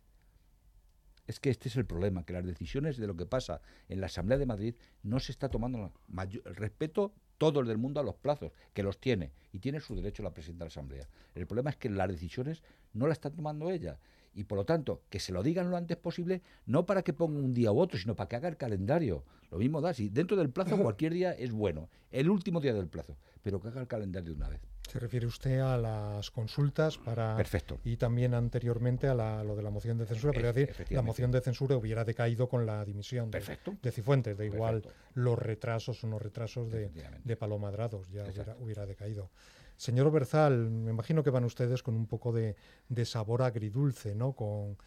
es que este es el problema, que las decisiones de lo que pasa en la Asamblea de Madrid no se está tomando el respeto todo el del mundo a los plazos, que los tiene, y tiene su derecho la presidenta de la Asamblea. El problema es que las decisiones no las está tomando ella. Y por lo tanto, que se lo digan lo antes posible, no para que ponga un día u otro, sino para que haga el calendario. Lo mismo da, si dentro del plazo cualquier día es bueno, el último día del plazo, pero que haga el calendario de una vez. Se refiere usted a las consultas para Perfecto. y también anteriormente a lo de la moción de censura, pero decir, la moción de censura hubiera decaído con la dimisión de, de, Cifuentes, de igual los retrasos o no retrasos de, de Palomadrados, ya hubiera, decaído. Señor Berzal, me imagino que van ustedes con un poco de, sabor agridulce, ¿no? Con,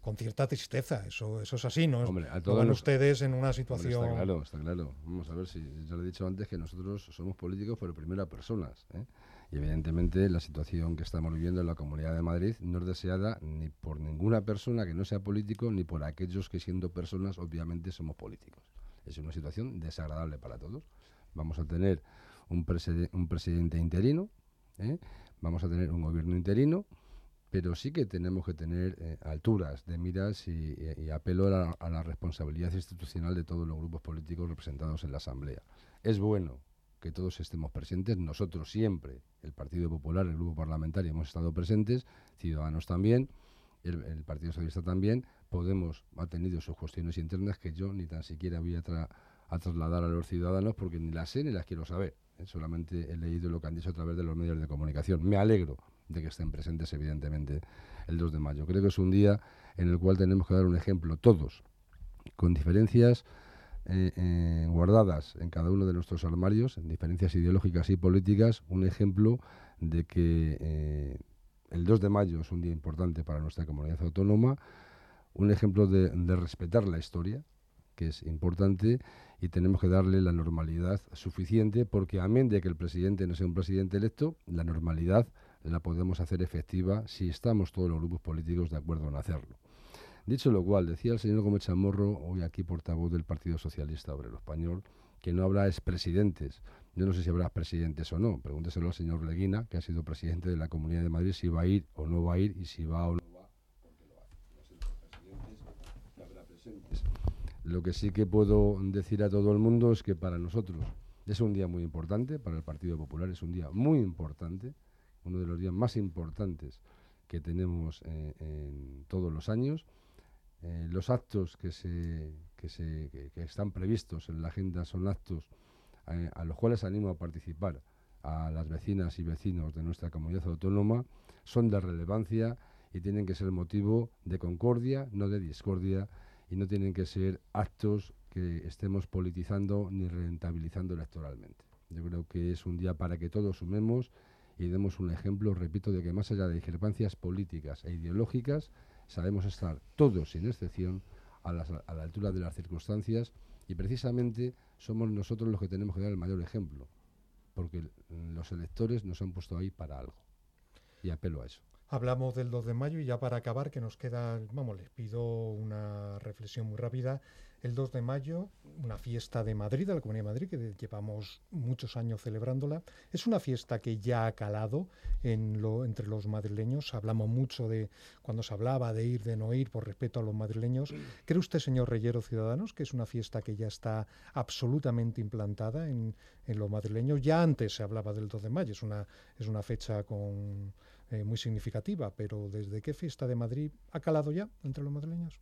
con cierta tristeza, eso, eso es así, ¿no? Hombre, van ustedes en una situación... está claro, está claro. Vamos a ver si, ya lo he dicho antes, que nosotros somos políticos, pero primero personas, ¿eh? Y evidentemente la situación que estamos viviendo en la Comunidad de Madrid no es deseada ni por ninguna persona que no sea político, ni por aquellos que siendo personas obviamente somos políticos. Es una situación desagradable para todos. Vamos a tener un, un presidente interino, ¿eh? vamos a tener un gobierno interino pero sí que tenemos que tener eh, alturas de miras y, apelo a la, responsabilidad institucional de todos los grupos políticos representados en la Asamblea. Es bueno que todos estemos presentes, nosotros siempre, el Partido Popular, el Grupo Parlamentario, hemos estado presentes, Ciudadanos también, el, Partido Socialista también, Podemos ha tenido sus cuestiones internas que yo ni tan siquiera voy a, a trasladar a los ciudadanos porque ni las sé ni las quiero saber. ¿eh? Solamente he leído lo que han dicho a través de los medios de comunicación. Me alegro de que estén presentes, evidentemente, el 2 de mayo. Creo que es un día en el cual tenemos que dar un ejemplo, todos, con diferencias eh, eh, guardadas en cada uno de nuestros armarios, en diferencias ideológicas y políticas, un ejemplo de que eh, el 2 de mayo es un día importante para nuestra comunidad autónoma, un ejemplo de, de respetar la historia, que es importante, y tenemos que darle la normalidad suficiente, porque amén de que el presidente no sea un presidente electo, la normalidad la podemos hacer efectiva si estamos todos los grupos políticos de acuerdo en hacerlo. Dicho lo cual, decía el señor Gómez Chamorro, hoy aquí portavoz del Partido Socialista Obrero Español, que no habrá expresidentes. Yo no sé si habrá presidentes o no. Pregúnteselo al señor Leguina, que ha sido presidente de la Comunidad de Madrid, si va a ir o no va a ir y si va o no va. Lo que sí que puedo decir a todo el mundo es que para nosotros es un día muy importante, para el Partido Popular es un día muy importante uno de los días más importantes que tenemos eh, en todos los años. Eh, los actos que, se, que, se, que, están previstos en la agenda son actos eh, a los cuales animo a participar a las vecinas y vecinos de nuestra comunidad autónoma, son de relevancia y tienen que ser motivo de concordia, no de discordia, y no tienen que ser actos que estemos politizando ni rentabilizando electoralmente. Yo creo que es un día para que todos sumemos y demos un ejemplo, repito, de que más allá de discrepancias políticas e ideológicas, sabemos estar todos, sin excepción, a, a la altura de las circunstancias y precisamente somos nosotros los que tenemos que dar el mayor ejemplo, porque los electores nos han puesto ahí para algo. Y apelo a eso. Hablamos del 2 de mayo y ya para acabar, que nos queda, vamos, les pido una reflexión muy rápida el 2 de mayo, una fiesta de Madrid, de la Comunidad de Madrid, que llevamos muchos años celebrándola. Es una fiesta que ya ha calado en lo, entre los madrileños. Hablamos mucho de cuando se hablaba de ir, de no ir, por respeto a los madrileños. ¿Cree usted, señor Reyero Ciudadanos, que es una fiesta que ya está absolutamente implantada en, en los madrileños? Ya antes se hablaba del 2 de mayo, es una, es una fecha con, eh, muy significativa, pero ¿desde qué fiesta de Madrid ha calado ya entre los madrileños?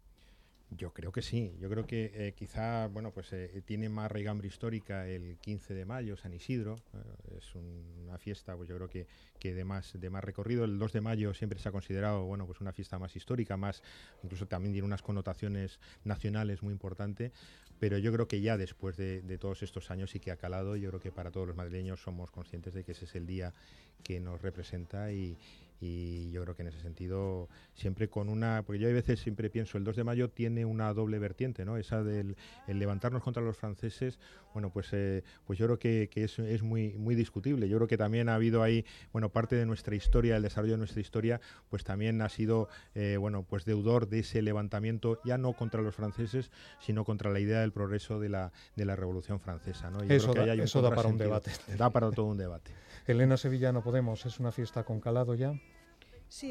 Yo creo que sí. Yo creo que eh, quizá, bueno, pues eh, tiene más regambre histórica el 15 de mayo, San Isidro. Eh, es una fiesta, pues yo creo que, que de más de más recorrido. El 2 de mayo siempre se ha considerado, bueno, pues una fiesta más histórica, más, incluso también tiene unas connotaciones nacionales muy importantes. Pero yo creo que ya después de, todos estos años sí que ha calado. Yo creo que para todos los madrileños somos conscientes de que ese es el día que nos representa y, y yo creo que en ese sentido siempre con una porque yo a veces siempre pienso el 2 de mayo tiene una doble vertiente no esa del el levantarnos contra los franceses bueno pues eh, pues yo creo que, que es, es, muy muy discutible. Yo creo que también ha habido ahí bueno parte de nuestra historia el desarrollo de nuestra historia pues también ha sido eh, bueno pues deudor de ese levantamiento ya no contra los franceses sino contra la idea del progreso de la de la revolución francesa ¿no? eso, da, eso da para un debate. Da para todo un debate. Elena Sevilla no podemos es una fiesta con calado ya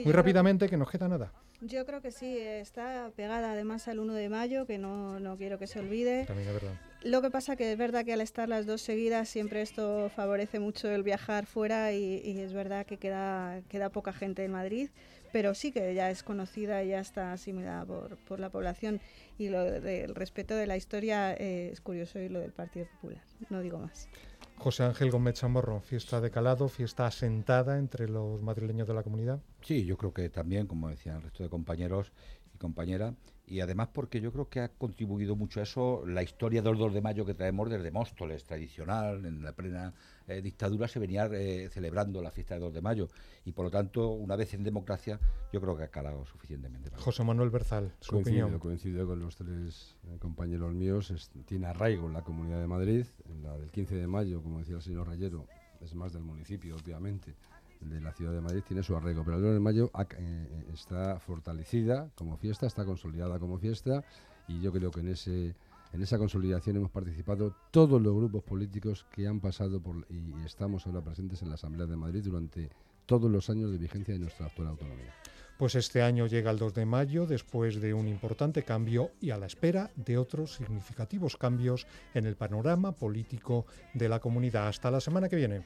muy rápidamente, que, nos queda nada. Yo creo que sí, está pegada además al 1 de mayo, que no, no quiero que se olvide. También es verdad. Lo que pasa que es verdad que al estar las dos seguidas siempre esto favorece mucho el viajar fuera y, es verdad que queda, queda poca gente en Madrid, pero sí que ya es conocida y ya está asimilada por, por la población. Y lo del respeto de la historia eh, es curioso y lo del Partido Popular, no digo más. José Ángel Gómez Chamorro, fiesta de calado, fiesta asentada entre los madrileños de la comunidad. Sí, yo creo que también, como decían el resto de compañeros y compañeras, y además porque yo creo que ha contribuido mucho a eso la historia del 2 de mayo que traemos desde Móstoles, tradicional, en la plena eh, dictadura se venía eh, celebrando la fiesta del 2 de mayo y por lo tanto, una vez en democracia, yo creo que ha calado suficientemente. José Manuel Berzal, su coincido, opinión. Coincido con los tres eh, compañeros míos, tiene arraigo en la Comunidad de Madrid, en la del 15 de mayo, como decía el señor Rayero, es más del municipio, obviamente de la ciudad de Madrid tiene su arraigo, pero el 2 de mayo eh, está fortalecida como fiesta, está consolidada como fiesta y yo creo que en ese en esa consolidación hemos participado todos los grupos políticos que han pasado por y estamos ahora presentes en la Asamblea de Madrid durante todos los años de vigencia de nuestra actual autonomía. Pues este año llega el 2 de mayo después de un importante cambio y a la espera de otros significativos cambios en el panorama político de la comunidad. Hasta la semana que viene.